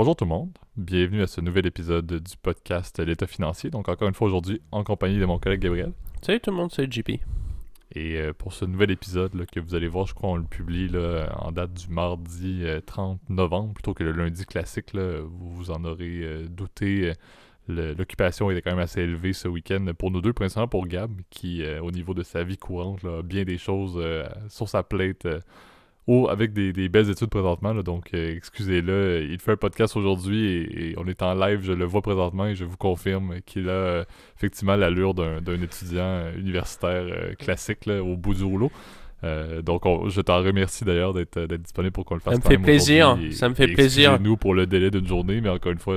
bonjour tout le monde, bienvenue à ce nouvel épisode du podcast L'État financier. Donc encore une fois aujourd'hui en compagnie de mon collègue Gabriel. Salut tout le monde, c'est JP. Et euh, pour ce nouvel épisode là, que vous allez voir, je crois on le publie là, en date du mardi 30 euh, novembre plutôt que le lundi classique. Là, vous vous en aurez euh, douté. L'occupation était quand même assez élevée ce week-end pour nous deux, principalement pour Gab, qui au niveau de sa vie courante a bien des choses sur sa plate avec des, belles études présentement. donc, euh, excusez-le. Il fait un podcast aujourd'hui et, on est en live. Je le vois présentement et je vous confirme qu'il a euh, effectivement l'allure d'un étudiant euh, universitaire classique au bout du rouleau. Donc, je t'en remercie d'ailleurs d'être disponible pour qu'on le fasse. Ça me fait plaisir. ça me fait plaisir. nous pour le délai d'une journée, mais encore une fois,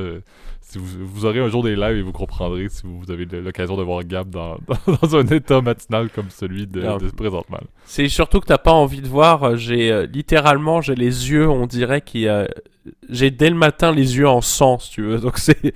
si vous, aurez un jour des lives et vous comprendrez si vous avez l'occasion de voir Gab dans, dans, un état matinal comme celui de, de présentement. C'est surtout que t'as pas envie de voir. Euh, j'ai littéralement, j'ai les yeux, on dirait qu'il j'ai dès le matin les yeux en sang, si tu veux. Donc c'est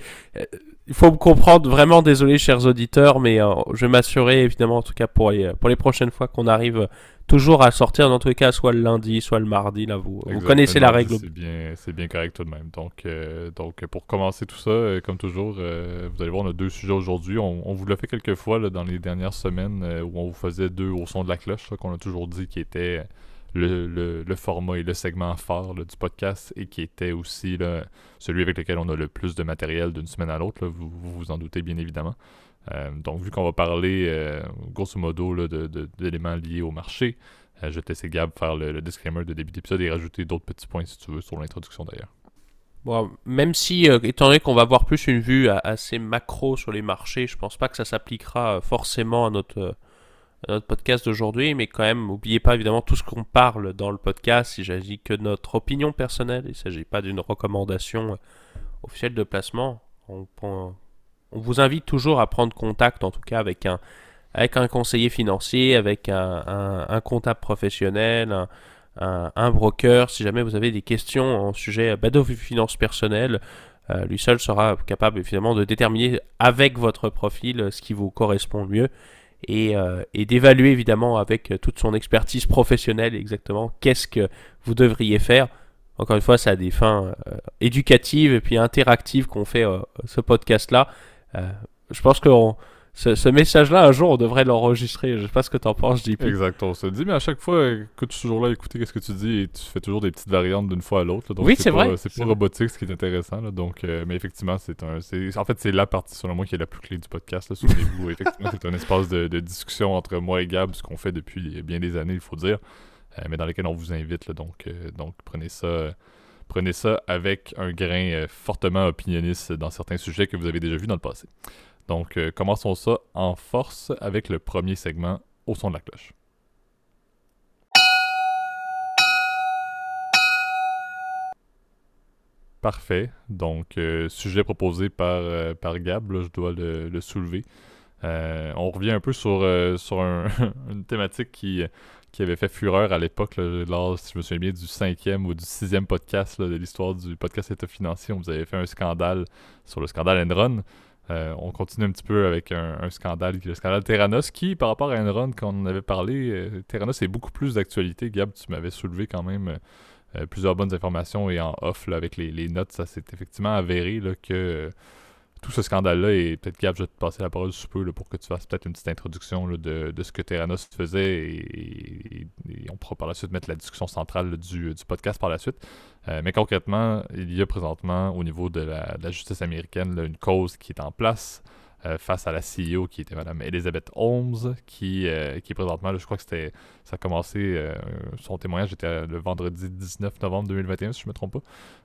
il faut me comprendre, vraiment désolé chers auditeurs, mais je vais m'assurer évidemment en tout cas pour les, pour les prochaines fois qu'on arrive toujours à sortir dans tous les cas, soit le lundi, soit le mardi. Là, vous, vous connaissez la règle. C'est bien, c'est bien correct tout de même. Donc, euh, donc pour commencer tout ça, euh, comme toujours, euh, vous allez voir, on a deux sujets aujourd'hui. On, vous l'a fait quelques fois là, dans les dernières semaines où on vous faisait deux au son de la cloche, qu'on a toujours dit qui était le, le, format et le segment phare du podcast et qui était aussi celui avec lequel on a le plus de matériel d'une semaine à l'autre. Vous, vous vous en doutez bien évidemment. Euh, donc, vu qu'on va parler euh, grosso modo d'éléments liés au marché, euh, je te laisser Gab faire le, disclaimer de début d'épisode et rajouter d'autres petits points si tu veux sur l'introduction d'ailleurs. Bon, même si, étant donné qu'on va avoir plus une vue assez macro sur les marchés, je pense pas que ça s'appliquera forcément à notre, notre podcast d'aujourd'hui, mais quand même, n'oubliez pas évidemment tout ce qu'on parle dans le podcast. Il s'agit que de notre opinion personnelle, il ne s'agit pas d'une recommandation officielle de placement. On, vous invite toujours à prendre contact, en tout cas avec un, avec un conseiller financier, avec un, comptable professionnel, un, broker. Si jamais vous avez des questions en sujet bah, de finances personnelles, euh, lui seul sera capable évidemment de déterminer avec votre profil ce qui vous correspond le mieux et, euh, et d'évaluer évidemment avec toute son expertise professionnelle exactement qu'est-ce que vous devriez faire. Encore une fois, ça a des fins euh, éducatives et puis interactives qu'on fait ce podcast-là. Euh, je pense que ce, message-là, un jour, on devrait l'enregistrer. Je sais pas ce que tu en penses, JP. Exact, on se dit, mais à chaque fois que tu es toujours là écouter ce que tu dis et tu fais toujours des petites variantes d'une fois à l'autre. Oui, c'est vrai. C'est pas robotique, ce qui est intéressant. donc, euh, mais effectivement, c'est un. En fait, c'est la partie, selon moi, qui est la plus clé du podcast. Souvenez-vous, effectivement, c'est un espace de, discussion entre moi et Gab, ce qu'on fait depuis bien des années, il faut dire, euh, mais dans lequel on vous invite. donc, donc, prenez ça Prenez ça avec un grain euh, fortement opinionniste dans certains sujets que vous avez déjà vus dans le passé. Donc, euh, commençons ça en force avec le premier segment au son de la cloche. Parfait. Donc, euh, sujet proposé par, par Gab, je dois le, soulever. on revient un peu sur, sur une thématique qui, qui avait fait fureur à l'époque, lors, si je me souviens bien, du cinquième ou du sixième podcast de l'histoire du podcast État financier. On vous avait fait un scandale sur le scandale Enron. Euh, on continue un petit peu avec un, scandale, le scandale Terranos, qui, par rapport à Enron, quand on en avait parlé, euh, Terranos est beaucoup plus d'actualité. Gab, tu m'avais soulevé quand même euh, plusieurs bonnes informations et en off, avec les, les notes, ça s'est effectivement avéré là, que tout ce scandale-là, et peut-être Gab, je vais te passer la parole sous peu pour que tu fasses peut-être une petite introduction de, ce que Terranos faisait, et, on pourra par la suite mettre la discussion centrale du, podcast par la suite. Euh, mais concrètement, il y a présentement au niveau de la, justice américaine une cause qui est en place euh, face à la CEO qui était Mme Elizabeth Holmes, qui, euh, qui présentement, je crois que c'était, ça a commencé, euh, son témoignage était le vendredi 19 novembre 2021, si je ne me trompe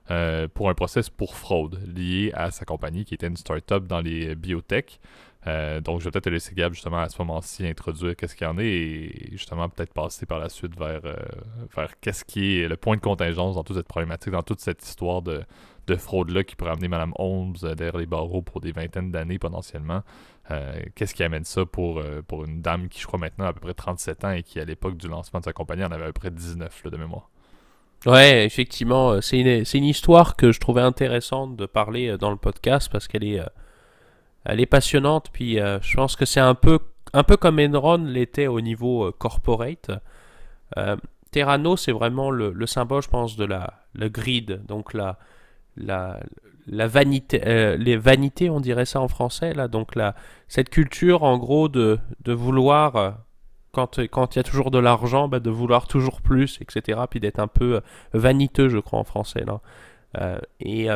pas, pour un procès pour fraude lié à sa compagnie qui était une start-up dans les biotech. Euh, donc, je vais peut-être laisser Gab, justement, à ce moment-ci, introduire qu'est-ce qu'il y en est et justement, peut-être passer par la suite vers, euh, vers qu'est-ce qui est le point de contingence dans toute cette problématique, dans toute cette histoire de, de fraude-là qui pourrait amener Mme Holmes euh, derrière les barreaux pour des vingtaines d'années potentiellement. qu'est-ce qui amène ça pour, pour une dame qui, je crois, maintenant a à peu près 37 ans et qui, à l'époque du lancement de sa compagnie, en avait à peu près 19 de mémoire? Ouais, effectivement, c'est une, une, histoire que je trouvais intéressante de parler dans le podcast parce qu'elle est elle est passionnante. Puis euh, je pense que c'est un peu, un peu comme Enron l'était au niveau euh, corporate. Euh, Terrano, c'est vraiment le, symbole, je pense, de la le grid, donc la, la, la vanité, euh, les vanités, on dirait ça en français, là, donc la, cette culture en gros de, de vouloir, euh, quand il y a toujours de l'argent, bah, de vouloir toujours plus, etc., puis d'être un peu euh, vaniteux, je crois, en français, là. et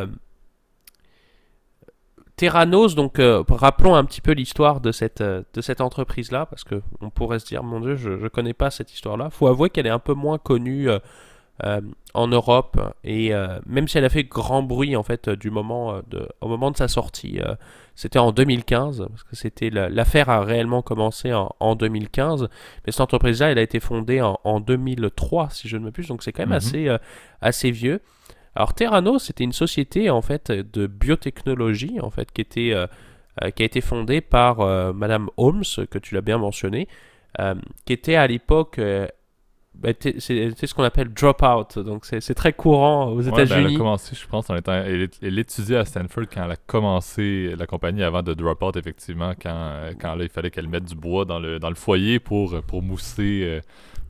Terranos, donc rappelons un petit peu l'histoire de cette, de cette entreprise-là, parce que on pourrait se dire, mon Dieu, je ne connais pas cette histoire-là. faut avouer qu'elle est un peu moins connue euh, en Europe et euh, même si elle a fait grand bruit en fait du moment euh, de, au moment de sa sortie, c'était en 2015 parce que c'était l'affaire a réellement commencé en, 2015, mais cette entreprise-là elle a été fondée en, 2003 si je ne me plus, donc c'est quand même mhm. assez assez vieux. Alors Terrano c'était une société en fait de biotechnologie en fait qui était qui a été fondée par Madame Holmes que tu l'as bien mentionné. qui était à l'époque bah, c'est ce qu'on appelle drop-out. Donc, c'est très courant aux États-Unis. Ben, elle a commencé, je pense, en étant. Elle, étudiait à Stanford quand elle a commencé la compagnie avant de drop-out, effectivement, quand, quand là, il fallait qu'elle mette du bois dans le, dans le foyer pour, pour mousser. Euh,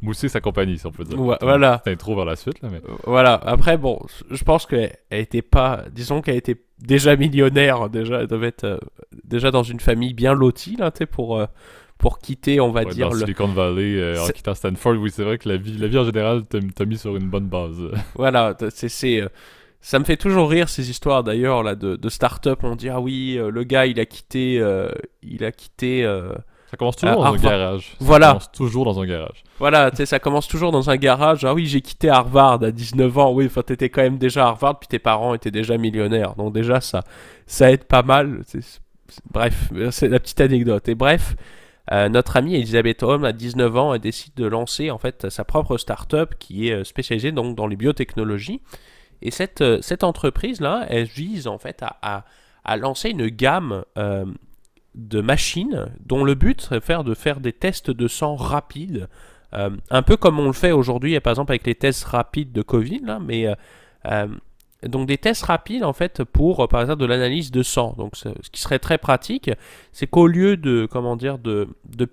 mousser sa compagnie, si on peut dire. voilà. C'est trop vers la suite. Là, mais... Euh, voilà. Après, bon, je pense qu'elle était pas. Disons qu'elle était déjà millionnaire. Déjà, elle devait être euh, déjà dans une famille bien lotie, là, tu sais, pour pour quitter, on va dire. Dans le... Silicon Valley, euh, en quittant Stanford, oui, c'est vrai que la vie, la vie en général t'a mis sur une bonne base. voilà, c'est. Euh, ça me fait toujours rire ces histoires d'ailleurs là de, de start-up. On dit ah oui, euh, le gars il a quitté, il a quitté. ça commence toujours dans un garage. Voilà. Ça commence toujours dans un garage. Voilà, tu sais, ça commence toujours dans un garage. Ah oui, j'ai quitté Harvard à 19 ans. Oui, enfin, t'étais quand même déjà à Harvard, puis tes parents étaient déjà millionnaires. Donc déjà, ça, ça aide pas mal. Bref, c'est la petite anecdote. Et bref, euh, notre amie Elisabeth Holm, à 19 ans, elle décide de lancer en fait sa propre start-up qui est euh, spécialisée donc dans les biotechnologies. Et cette, euh, cette entreprise-là, elle vise en fait à, à, lancer une gamme de machines dont le but serait faire de faire des tests de sang rapides, un peu comme on le fait aujourd'hui, par exemple avec les tests rapides de Covid, là, mais donc des tests rapides en fait pour par exemple de l'analyse de sang. Donc ce qui serait très pratique, c'est qu'au lieu de comment dire de, de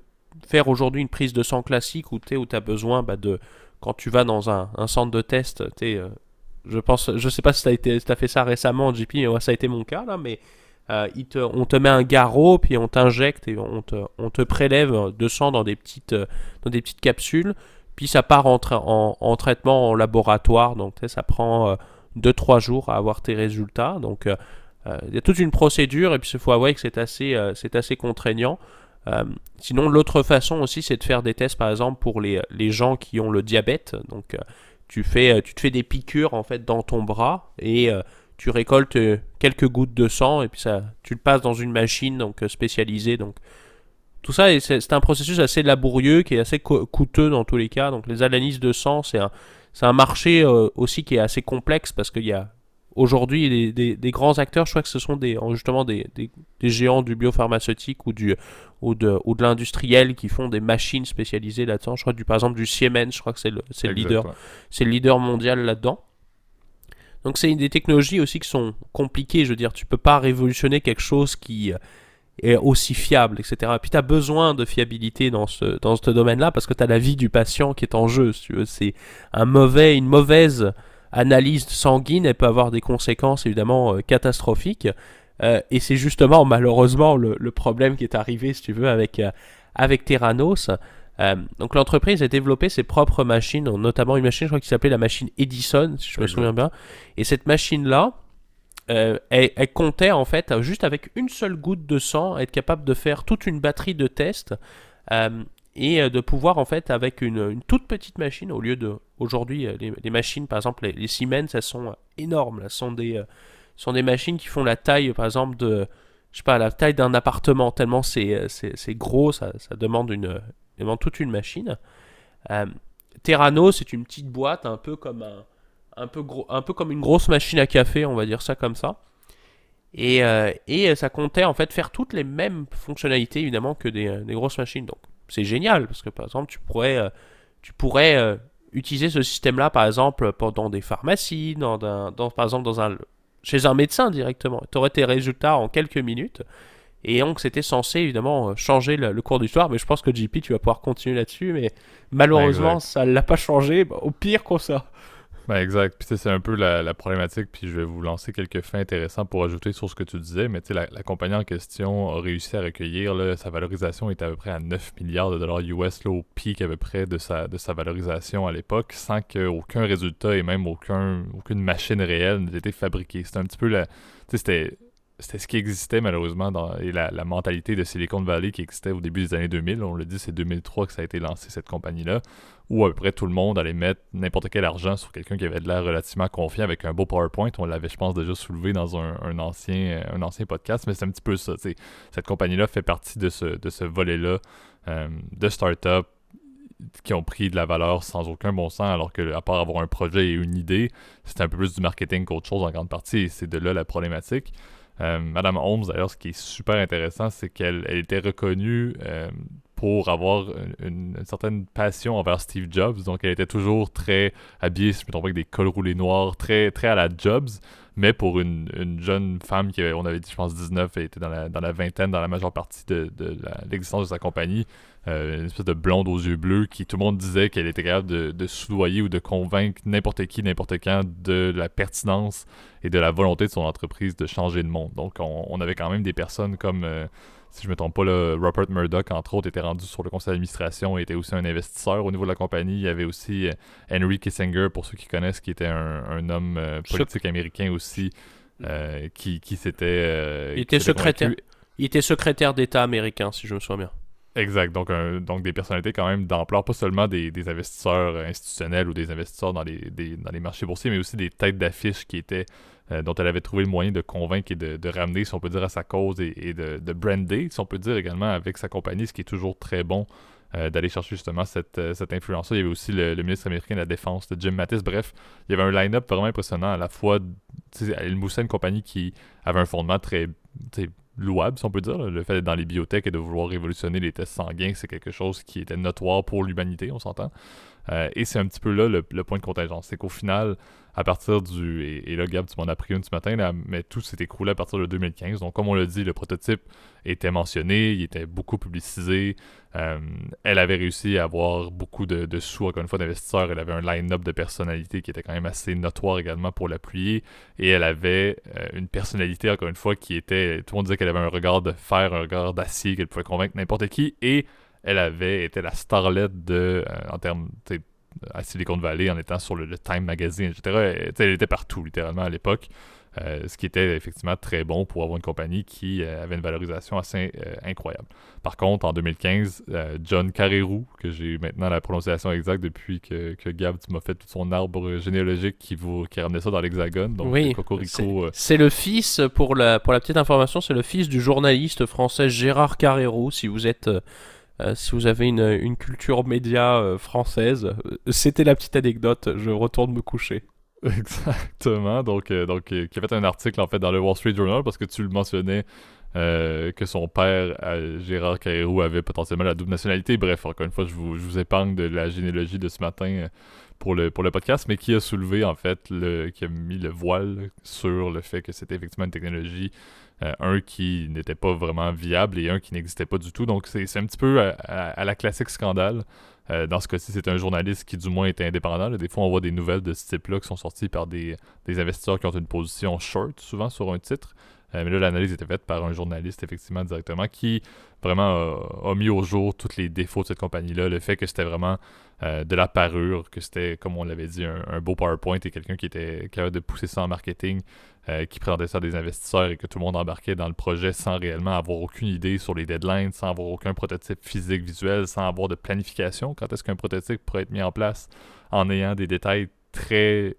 faire aujourd'hui une prise de sang classique où tu as besoin bah, de quand tu vas dans un, un centre de test, tu euh, je pense je sais pas si tu as, as fait ça récemment JP, mais ça a été mon cas là mais euh, te, on te met un garrot puis on t'injecte et on te, on te prélève de sang dans des petites dans des petites capsules puis ça part en, en, en traitement en laboratoire donc ça prend euh, 2-3 jours à avoir tes résultats. Donc euh, euh, il y a toute une procédure et puis il faut avouer que c'est assez, euh, assez contraignant. sinon, l'autre façon aussi, c'est de faire des tests, par exemple, pour les, les gens qui ont le diabète. Donc, tu, fais, tu te fais des piqûres en fait dans ton bras et tu récoltes quelques gouttes de sang et puis ça, tu le passes dans une machine donc spécialisée. Donc, tout ça, c'est un processus assez laborieux qui est assez coûteux dans tous les cas. Donc, les analyses de sang, c'est un, c'est un marché euh, aussi qui est assez complexe parce qu'il y a aujourd'hui des, grands acteurs, je crois que ce sont des, justement des, géants du biopharmaceutique ou, du, ou de, ou de l'industriel qui font des machines spécialisées là-dedans. Je crois du, par exemple du Siemens, je crois que c'est le, le leader, c'est le leader mondial là-dedans. Donc c'est des technologies aussi qui sont compliquées, je veux dire, tu peux pas révolutionner quelque chose qui est aussi fiable, etc. Et puis tu as besoin de fiabilité dans ce, dans ce domaine-là parce que tu as la vie du patient qui est en jeu. Si. C'est un mauvais, une mauvaise analyse sanguine, elle peut avoir des conséquences évidemment euh, catastrophiques. Euh, et c'est justement malheureusement le, le, problème qui est arrivé, si tu veux, avec, euh, avec Terranos. donc l'entreprise a développé ses propres machines, notamment une machine, je crois, qui s'appelait la machine Edison, si je me souviens bien. Et cette machine-là, euh, elle, comptait en fait juste avec une seule goutte de sang être capable de faire toute une batterie de tests euh, et euh, de pouvoir en fait avec une, toute petite machine au lieu de aujourd'hui les, machines par exemple les, Siemens elles sont énormes elles sont des sont des machines qui font la taille par exemple de je sais pas la taille d'un appartement tellement c'est gros ça, ça, demande une demande toute une machine. Terrano c'est une petite boîte un peu comme un un peu, gros, un peu comme une grosse machine à café, on va dire ça comme ça. Et, euh, et ça comptait en fait faire toutes les mêmes fonctionnalités évidemment que des, des grosses machines. Donc c'est génial parce que par exemple tu pourrais, euh, tu pourrais euh, utiliser ce système-là par exemple dans des pharmacies, dans, dans, par exemple dans un, chez un médecin directement. Tu aurais tes résultats en quelques minutes. Et donc c'était censé évidemment changer le, cours d'histoire, mais je pense que JP tu vas pouvoir continuer là-dessus, mais malheureusement ça l'a pas changé, au pire qu'on ça. Ben exact. Puis c'est un peu la, problématique, puis je vais vous lancer quelques faits intéressants pour ajouter sur ce que tu disais, mais tu sais, la, compagnie en question a réussi à recueillir, sa valorisation est à peu près à 9 milliards de dollars US, là, au pic à peu près de sa, de sa valorisation à l'époque, sans qu'aucun résultat et même aucun, aucune machine réelle n'ait été fabriquée. C'était un petit peu la... Tu sais, c'était c'était ce qui existait malheureusement et la, mentalité de Silicon Valley qui existait au début des années 2000. On le dit, c'est 2003 que ça a été lancé cette compagnie-là, où à peu près tout le monde allait mettre n'importe quel argent sur quelqu'un qui avait de l'air relativement confiant avec un beau PowerPoint. On l'avait, je pense, déjà soulevé dans un, ancien, un ancien podcast, mais c'est un petit peu ça. Cette compagnie-là fait partie de ce, de volet-là euh, de start-up qui ont pris de la valeur sans aucun bon sens, alors que à part avoir un projet et une idée, c'est un peu plus du marketing qu'autre chose en grande partie, et c'est de là la problématique. Euh, Madame Holmes, d'ailleurs, ce qui est super intéressant, c'est qu'elle était reconnue euh, pour avoir une, certaine passion envers Steve Jobs. Donc, elle était toujours très habillée, si je me trompe avec des cols roulés noirs, très, très à la Jobs. Mais pour une, jeune femme qui, on avait dit, je pense, 19, elle était dans la, vingtaine, dans la majeure partie de, l'existence de sa compagnie, euh, une espèce de blonde aux yeux bleus qui, tout le monde disait qu'elle était capable de, de, soudoyer ou de convaincre n'importe qui, n'importe quand de la pertinence et de la volonté de son entreprise de changer le monde. Donc, on, avait quand même des personnes comme... Euh, si je me trompe pas, là, Rupert Murdoch, entre autres, était rendu sur le conseil d'administration et était aussi un investisseur au niveau de la compagnie. Il y avait aussi euh, Henry Kissinger, pour ceux qui connaissent, qui était un, homme euh, politique américain aussi, euh, qui, qui s'était... il, était secrétaire, il était secrétaire d'État américain, si je me souviens bien. Exact. Donc, donc des personnalités quand même d'ampleur, pas seulement des, investisseurs institutionnels ou des investisseurs dans les, dans les marchés boursiers, mais aussi des têtes d'affiche qui étaient euh, dont elle avait trouvé le moyen de convaincre et de, ramener, si on peut dire, à sa cause et, de, de, brander, si on peut dire également, avec sa compagnie, ce qui est toujours très bon euh, d'aller chercher justement cette, euh, cette influence-là. Il y avait aussi le, ministre américain de la Défense, Jim Mattis. Bref, il y avait un line-up vraiment impressionnant. À la fois, elle moussait une compagnie qui avait un fondement très louable, si on peut dire. Le fait d'être dans les biotech et de vouloir révolutionner les tests sanguins, c'est quelque chose qui était notoire pour l'humanité, on s'entend. Et c'est un petit peu là le, point de contingence. C'est qu'au final, à partir du. Et, là, Gab, tu m'en as pris une ce matin, mais tout s'est écroulé à partir de 2015. Donc, comme on l'a dit, le prototype était mentionné, il était beaucoup publicisé. Euh, elle avait réussi à avoir beaucoup de, sous, encore une fois, d'investisseurs. Elle avait un line-up de personnalités qui était quand même assez notoire également pour l'appuyer. Et elle avait euh, une personnalité, encore une fois, qui était. Tout le monde disait qu'elle avait un regard de fer, un regard d'acier, qu'elle pouvait convaincre n'importe qui. Et elle avait été la starlette de. Euh, en termes à Silicon Valley en étant sur le, Time Magazine, etc. Elle, était partout, littéralement, à l'époque. Euh, ce qui était effectivement très bon pour avoir une compagnie qui euh, avait une valorisation assez euh, incroyable. Par contre, en 2015, John Carreyrou, que j'ai maintenant la prononciation exacte depuis que, que Gab m'as fait tout son arbre généalogique qui, vous, qui ramenait ça dans l'hexagone, donc oui, C'est le fils, pour la, pour la petite information, c'est le fils du journaliste français Gérard Carreyrou, si vous êtes euh, si vous avez une, culture média euh, française, euh, c'était la petite anecdote. Je retourne me coucher. Exactement. Donc, donc qui a fait un article en fait dans le Wall Street Journal parce que tu le mentionnais que son père, Gérard Carrérou, avait potentiellement la double nationalité. Bref, encore une fois, je vous, épargne de la généalogie de ce matin pour le, pour le podcast, mais qui a soulevé en fait, le, qui a mis le voile sur le fait que c'était effectivement une technologie euh, un qui n'était pas vraiment viable et un qui n'existait pas du tout. Donc c'est un petit peu à, la classique scandale. Euh, dans ce cas-ci, c'est un journaliste qui du moins était indépendant. Des fois, on voit des nouvelles de ce type-là qui sont sorties par des, des, investisseurs qui ont une position short, souvent sur un titre. Euh, mais là, l'analyse était faite par un journaliste, effectivement, directement, qui vraiment a, mis au jour tous les défauts de cette compagnie-là. Le fait que c'était vraiment de la parure, que c'était, comme on l'avait dit, un, beau PowerPoint et quelqu'un qui était capable de pousser ça en marketing. Euh, qui présentait ça à des investisseurs et que tout le monde embarquait dans le projet sans réellement avoir aucune idée sur les deadlines, sans avoir aucun prototype physique visuel, sans avoir de planification. Quand est-ce qu'un prototype pourrait être mis en place en ayant des détails très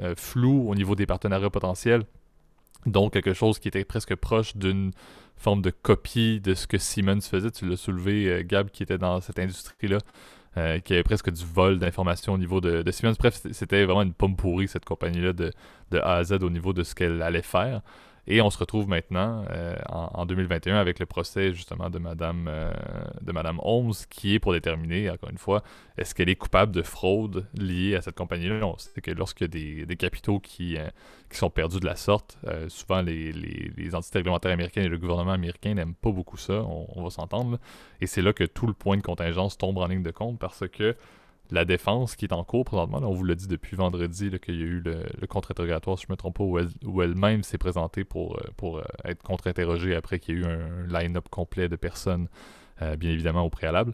euh, flous au niveau des partenariats potentiels? Donc quelque chose qui était presque proche d'une forme de copie de ce que Siemens faisait. Tu l'as soulevé, euh, Gab, qui était dans cette industrie-là. Euh, qui avait presque du vol d'informations au niveau de, de, Siemens. Bref, c'était vraiment une pomme pourrie, cette compagnie-là, de, de, A à Z au niveau de ce qu'elle allait faire. Et on se retrouve maintenant euh, en, 2021 avec le procès justement de Madame, euh, Holmes qui est pour déterminer, encore une fois, est-ce qu'elle est coupable de fraude liée à cette compagnie-là? On sait que lorsqu'il y a des, capitaux qui, euh, qui, sont perdus de la sorte, souvent les, les, entités réglementaires américaines et le gouvernement américain n'aiment pas beaucoup ça, on, va s'entendre. Et c'est là que tout le point de contingence tombe en ligne de compte parce que la défense qui est en cours présentement. on vous l'a dit depuis vendredi qu'il y a eu le, contre-interrogatoire, si je ne me trompe pas, où, elle, même s'est présentée pour, euh, euh, être contre-interrogée après qu'il y ait eu un line-up complet de personnes, euh, bien évidemment, au préalable.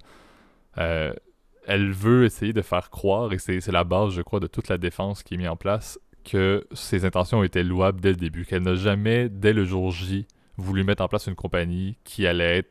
elle veut essayer de faire croire, et c'est la base, je crois, de toute la défense qui est mise en place, que ses intentions étaient louables dès le début, qu'elle n'a jamais, dès le jour J, voulu mettre en place une compagnie qui allait être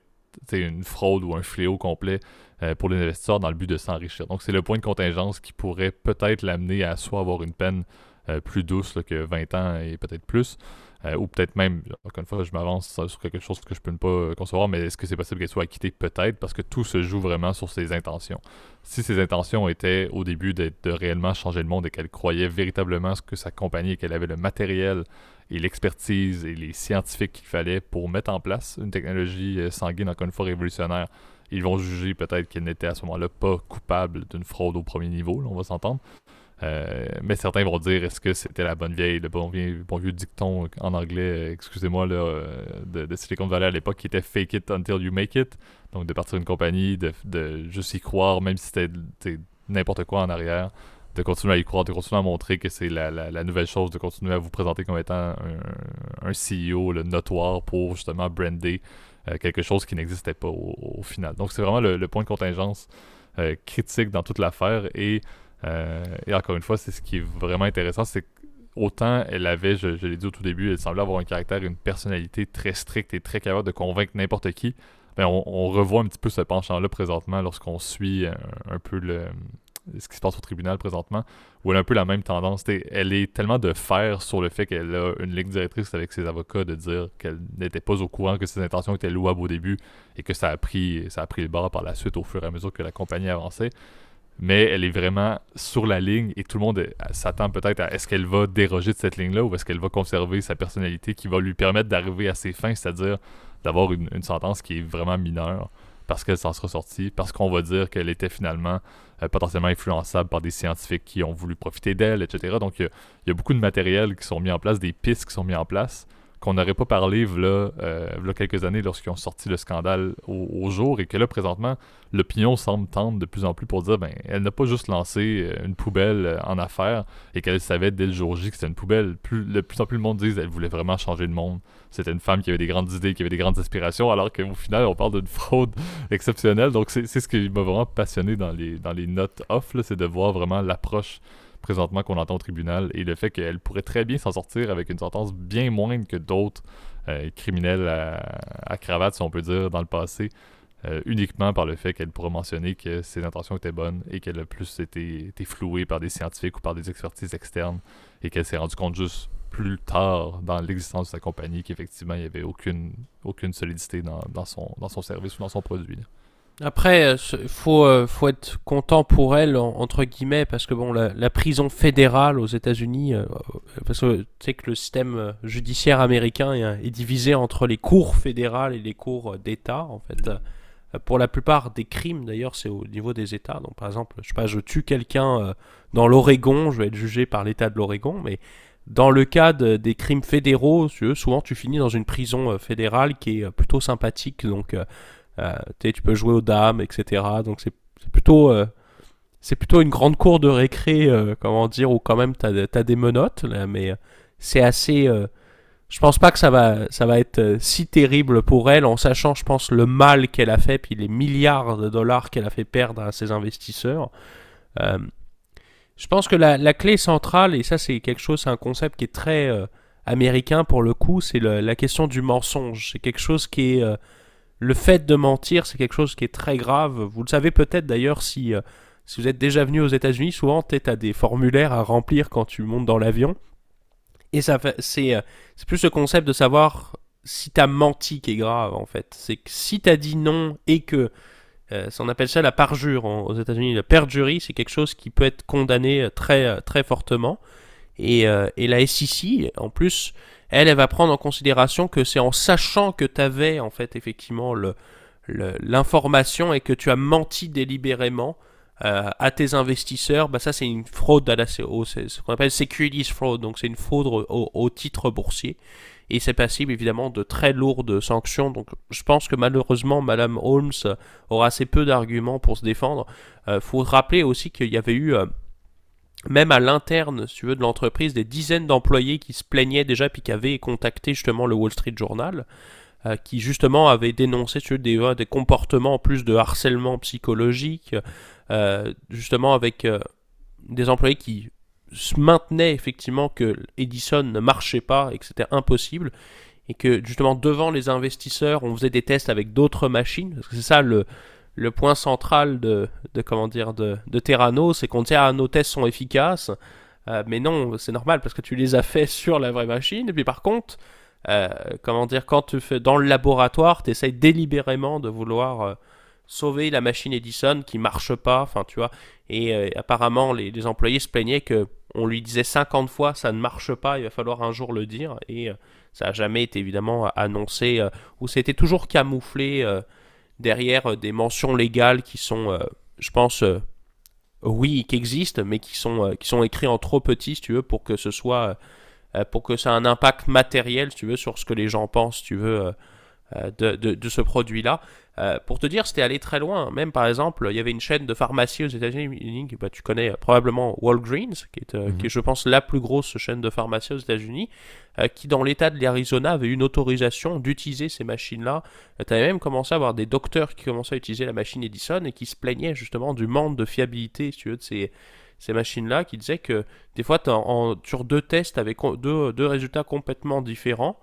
une fraude ou un fléau complet euh, pour les investisseurs dans le but de s'enrichir. Donc c'est le point de contingence qui pourrait peut-être l'amener à soit avoir une peine euh, plus douce que 20 ans et peut-être plus, euh, ou peut-être même, encore une fois, je m'avance sur quelque chose que je peux ne pas concevoir, mais est-ce que c'est possible qu'elle soit acquittée? Peut-être, parce que tout se joue vraiment sur ses intentions. Si ses intentions étaient au début de, de réellement changer le monde et qu'elle croyait véritablement ce que sa compagnie et qu'elle avait le matériel et l'expertise et les scientifiques qu'il fallait pour mettre en place une technologie sanguine, encore une fois révolutionnaire, ils vont juger peut-être qu'elle n'était à ce moment-là pas coupable d'une fraude au premier niveau, on va s'entendre. Euh, mais certains vont dire est-ce que c'était la bonne vieille, le bon vieux, dicton en anglais, euh, excusez-moi, euh, de, de Silicon Valley à l'époque qui était fake it until you make it. Donc de partir d'une compagnie, de, juste y croire, même si c'était n'importe quoi en arrière, de continuer à y croire, de continuer à montrer que c'est la, nouvelle chose, de continuer à vous présenter comme étant un, CEO notoire pour justement brander quelque chose qui n'existait pas au, final. Donc c'est vraiment le, point de contingence critique dans toute l'affaire et, euh, et, encore une fois, c'est ce qui est vraiment intéressant, c'est autant elle avait, je, l'ai dit au tout début, elle semblait avoir un caractère, une personnalité très stricte et très capable de convaincre n'importe qui. Ben on, revoit un petit peu ce penchant-là présentement lorsqu'on suit un, peu ce qui se passe au tribunal présentement, où elle a un peu la même tendance. elle est tellement de fer sur le fait qu'elle a une ligne directrice avec ses avocats de dire qu'elle n'était pas au courant que ses intentions étaient louables au début et que ça a pris ça a pris le bord par la suite au fur et à mesure que la compagnie avançait. Mais elle est vraiment sur la ligne et tout le monde s'attend peut-être à est-ce qu'elle va déroger de cette ligne-là ou est-ce qu'elle va conserver sa personnalité qui va lui permettre d'arriver à ses fins, c'est-à-dire d'avoir une, sentence qui est vraiment mineure parce qu'elle s'en sera sortie, parce qu'on va dire qu'elle était finalement euh, potentiellement influençable par des scientifiques qui ont voulu profiter d'elle, etc. Donc il y, a beaucoup de matériel qui sont mis en place, des pistes qui sont mis en place qu'on n'aurait pas parlé là, euh, quelques années lorsqu'ils ont sorti le scandale au, jour et que là présentement l'opinion semble tendre de plus en plus pour dire ben elle n'a pas juste lancé euh, une poubelle euh, en affaires et qu'elle savait dès le jour J que c'était une poubelle. Plus de plus en plus le monde dit elle voulait vraiment changer le monde. C'était une femme qui avait des grandes idées qui avait des grandes aspirations alors qu'au final on parle d'une fraude exceptionnelle. Donc c'est ce qui m'a vraiment passionné dans les dans les notes off c'est de voir vraiment l'approche présentement qu'on entend au tribunal et le fait qu'elle pourrait très bien s'en sortir avec une sentence bien moindre que d'autres euh, criminels à, cravate, si on peut dire, dans le passé, euh, uniquement par le fait qu'elle pourrait mentionner que ses intentions étaient bonnes et qu'elle a plus été, été, flouée par des scientifiques ou par des expertises externes et qu'elle s'est rendue compte juste plus tard dans l'existence de sa compagnie qu'effectivement il n'y avait aucune, aucune solidité dans, dans, son, dans son service ou dans son produit. Après, il euh, faut, euh, faut être content pour elle, entre guillemets, parce que bon, la, prison fédérale aux États-Unis, euh, parce que tu sais que le système judiciaire américain est, divisé entre les cours fédérales et les cours d'État, en fait. Pour la plupart des crimes, d'ailleurs, c'est au niveau des États. Donc, par exemple, je sais pas, je tue quelqu'un dans l'Oregon, je vais être jugé par l'État de l'Oregon, mais dans le cas des crimes fédéraux, souvent tu finis dans une prison fédérale qui est plutôt sympathique, donc tu peux jouer aux dames, etc. Donc c'est plutôt euh, c'est plutôt une grande cour de récré, euh, comment dire, où quand même tu as, des menottes, mais c'est assez. je pense pas que ça va, ça va être si terrible pour elle, en sachant, je pense, le mal qu'elle a fait, puis les milliards de dollars qu'elle a fait perdre à ses investisseurs. je pense que la, la, clé centrale, et ça c'est quelque chose, c'est un concept qui est très américain pour le coup, c'est la question du mensonge. C'est quelque chose qui est le fait de mentir, c'est quelque chose qui est très grave. Vous le savez peut-être d'ailleurs si, euh, si vous êtes déjà venu aux États-Unis, souvent tu as des formulaires à remplir quand tu montes dans l'avion. Et ça c'est euh, c'est plus ce concept de savoir si tu as menti qui est grave en fait. C'est que si tu as dit non et que euh, on appelle ça la parjure aux États-Unis. La perjury, c'est quelque chose qui peut être condamné très, très fortement. Et, et la SEC, en plus, elle, elle va prendre en considération que c'est en sachant que tu avais en fait effectivement l'information et que tu as menti délibérément à tes investisseurs, bah ça c'est une fraude à la CO, c'est ce qu'on appelle securities fraud, donc c'est une fraude au, titre boursier et c'est passible évidemment de très lourdes sanctions. Donc je pense que malheureusement Madame Holmes aura assez peu d'arguments pour se défendre. Il faut rappeler aussi qu'il y avait eu même à l'interne, si tu veux, de l'entreprise, des dizaines d'employés qui se plaignaient déjà puis qui avaient contacté justement le Wall Street Journal, euh, qui justement avaient dénoncé des, comportements en plus de harcèlement psychologique, euh, justement avec euh, des employés qui se maintenaient effectivement que Edison ne marchait pas et que c'était impossible, et que justement devant les investisseurs, on faisait des tests avec d'autres machines, parce que c'est ça le le point central de, de comment dire de, de Terrano, c'est qu'on dit ah nos tests sont efficaces, euh, mais non c'est normal parce que tu les as fait sur la vraie machine. Et puis par contre, euh, comment dire quand tu fais dans le laboratoire, tu essayes délibérément de vouloir euh, sauver la machine Edison qui marche pas, enfin tu vois. Et apparemment les, les, employés se plaignaient que on lui disait 50 fois ça ne marche pas, il va falloir un jour le dire et ça n'a jamais été évidemment annoncé ou c'était toujours camouflé derrière euh, des mentions légales qui sont, euh, je pense, euh, oui, qui existent, mais qui sont, qui écrits en trop petit, si tu veux, pour que ce soit, pour que ça ait un impact matériel, si tu veux, sur ce que les gens pensent, si tu veux, de, de, ce produit-là. Euh, pour te dire, c'était allé très loin. Même par exemple, il y avait une chaîne de pharmacie aux États-Unis, bah, tu connais euh, probablement Walgreens, qui est, euh, mhm. qui est, je pense, la plus grosse chaîne de pharmacie aux États-Unis, qui dans l'État de l'Arizona avait une autorisation d'utiliser ces machines-là. tu avais même commencé à avoir des docteurs qui commençaient à utiliser la machine Edison et qui se plaignaient justement du manque de fiabilité, si tu veux, de ces, ces machines-là, qui disaient que des fois, en, sur deux tests, avec deux, deux résultats complètement différents.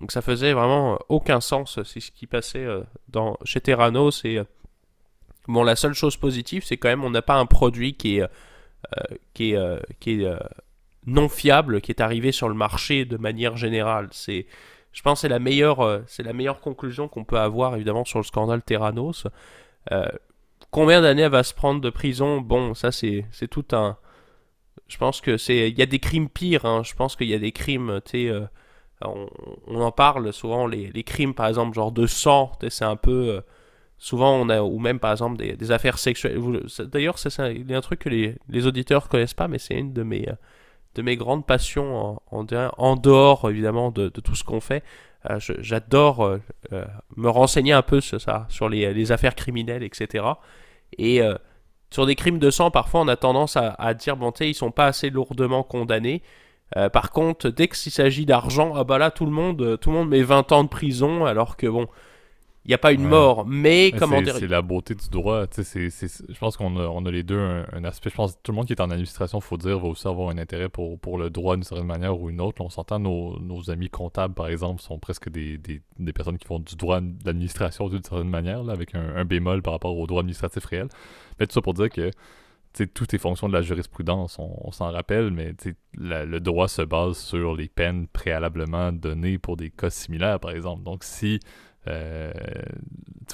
Donc ça faisait vraiment euh, aucun sens, c'est ce qui passait euh, dans, chez Terranos. Et, euh, bon, la seule chose positive, c'est quand même on n'a pas un produit qui est, qui est, non fiable, qui est arrivé sur le marché de manière générale. C'est, je pense, c'est la meilleure, c'est la meilleure conclusion qu'on peut avoir évidemment sur le scandale Terranos. combien d'années va se prendre de prison? Bon, ça c'est, c'est tout un. Je pense que c'est, il y a des crimes pires. Hein. Je pense qu'il y a des crimes, tu on, en parle souvent, les, crimes par exemple, genre de sang, c'est un peu. Euh, souvent, on a, ou même par exemple des, affaires sexuelles. D'ailleurs, c'est a un truc que les, les auditeurs connaissent pas, mais c'est une de mes, de mes grandes passions en, en, dehors évidemment de, tout ce qu'on fait. Euh, j'adore euh, me renseigner un peu sur ça, sur les, les affaires criminelles, etc. Et sur des crimes de sang, parfois on a tendance à, dire, bon, tu ils sont pas assez lourdement condamnés. Euh, par contre, dès qu'il s'agit d'argent, ah bah là tout le monde, euh, tout le monde met 20 ans de prison, alors que bon, il n'y a pas une mort. Mais, comment dire C'est la beauté du droit. je pense qu'on a, on a les deux un, aspect. Je pense que tout le monde qui est en administration, faut dire, va aussi avoir un intérêt pour, pour le droit d'une certaine manière ou une autre. on s'entend, nos, nos, amis comptables, par exemple, sont presque des, des, des personnes qui font du droit d'administration d'une certaine manière, là, avec un, un, bémol par rapport au droit administratif réel. Mais tout ça pour dire que tout est fonction de la jurisprudence, on, s'en rappelle, mais le droit se base sur les peines préalablement données pour des cas similaires, par exemple. Donc, si, euh,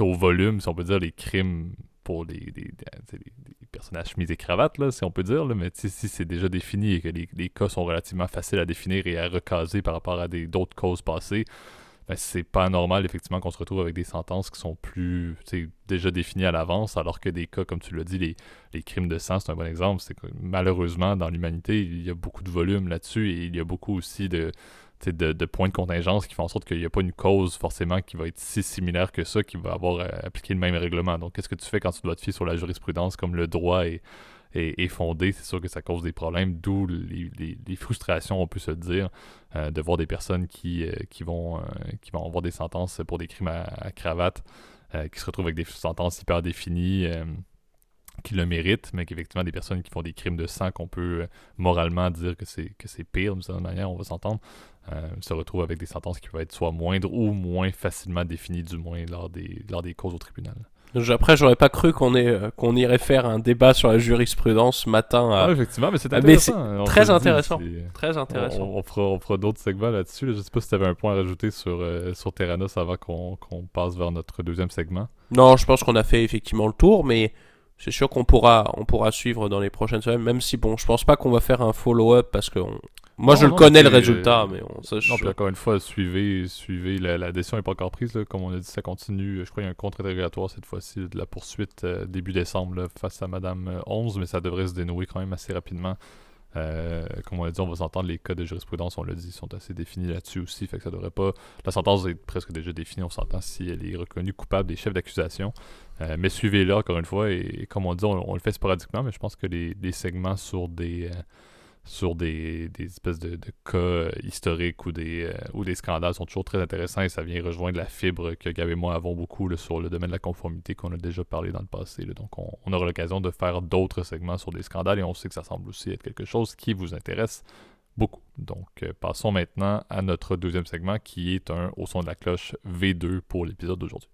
au volume, si on peut dire, les crimes pour les, personnages chemise et cravate, là, si on peut dire, mais si c'est déjà défini et que les, les, cas sont relativement faciles à définir et à recaser par rapport à d'autres causes passées, c'est pas normal effectivement qu'on se retrouve avec des sentences qui sont plus déjà définies à l'avance, alors que des cas, comme tu l'as dit, les, crimes de sang, c'est un bon exemple. C'est que malheureusement, dans l'humanité, il y a beaucoup de volume là-dessus et il y a beaucoup aussi de, de, de, points de contingence qui font en sorte qu'il n'y a pas une cause forcément qui va être si similaire que ça, qui va avoir euh, appliqué le même règlement. Donc, qu'est-ce que tu fais quand tu dois te fier sur la jurisprudence comme le droit et est, fondé, c'est sûr que ça cause des problèmes, d'où les, frustrations, on peut se dire, euh, de voir des personnes qui, euh, qui, vont, euh, qui vont avoir des sentences pour des crimes à, cravate, qui se retrouvent avec des sentences hyper définies qui le méritent, mais qu'effectivement des personnes qui font des crimes de sang qu'on peut moralement dire que c'est que c'est pire d'une certaine manière, on va s'entendre, se retrouvent avec des sentences qui peuvent être soit moindres ou moins facilement définies du moins lors des lors des causes au tribunal. Après, j'aurais pas cru qu'on euh, qu'on irait faire un débat sur la jurisprudence ce matin. Ah, effectivement, mais c'est ah, intéressant. très, intéressant. très intéressant. On, fera, d'autres segments là-dessus. Je sais pas si tu avais un point à rajouter sur, euh, sur Terranos avant qu'on passe vers notre deuxième segment. Non, je pense qu'on a fait effectivement le tour, mais c'est sûr qu'on pourra, on pourra suivre dans les prochaines semaines, même si, bon, je pense pas qu'on va faire un follow-up parce qu'on Moi, Non, je le connais le résultat, mais on, ça, je- Non, puis encore une fois, suivez, suivez la, la décision n'est pas encore prise. là. Comme on a dit, ça continue. Je crois qu'il y a un contre-interrogatoire cette fois-ci de la poursuite euh, début décembre là, face à Madame euh, 11, mais ça devrait se dénouer quand même assez rapidement. Euh, comme on l'a dit, on va s'entendre, les cas de jurisprudence, on l'a dit, sont assez définis là-dessus aussi. Fait que ça devrait pas. La sentence est presque déjà définie, on s'entend si elle est reconnue coupable des chefs d'accusation. Euh, mais suivez-la encore une fois, et, et comme on dit, on, on le fait sporadiquement, mais je pense que les, les segments sur des. euh, sur des, des espèces de, cas historiques ou des, euh, des scandales sont toujours très intéressants et ça vient rejoindre la fibre que Gab et moi avons beaucoup sur le domaine de la conformité qu'on a déjà parlé dans le passé. Donc on, on aura l'occasion de faire d'autres segments sur des scandales et on sait que ça semble aussi être quelque chose qui vous intéresse beaucoup. Donc euh, passons maintenant à notre deuxième segment qui est un au son de la cloche V2 pour l'épisode d'aujourd'hui.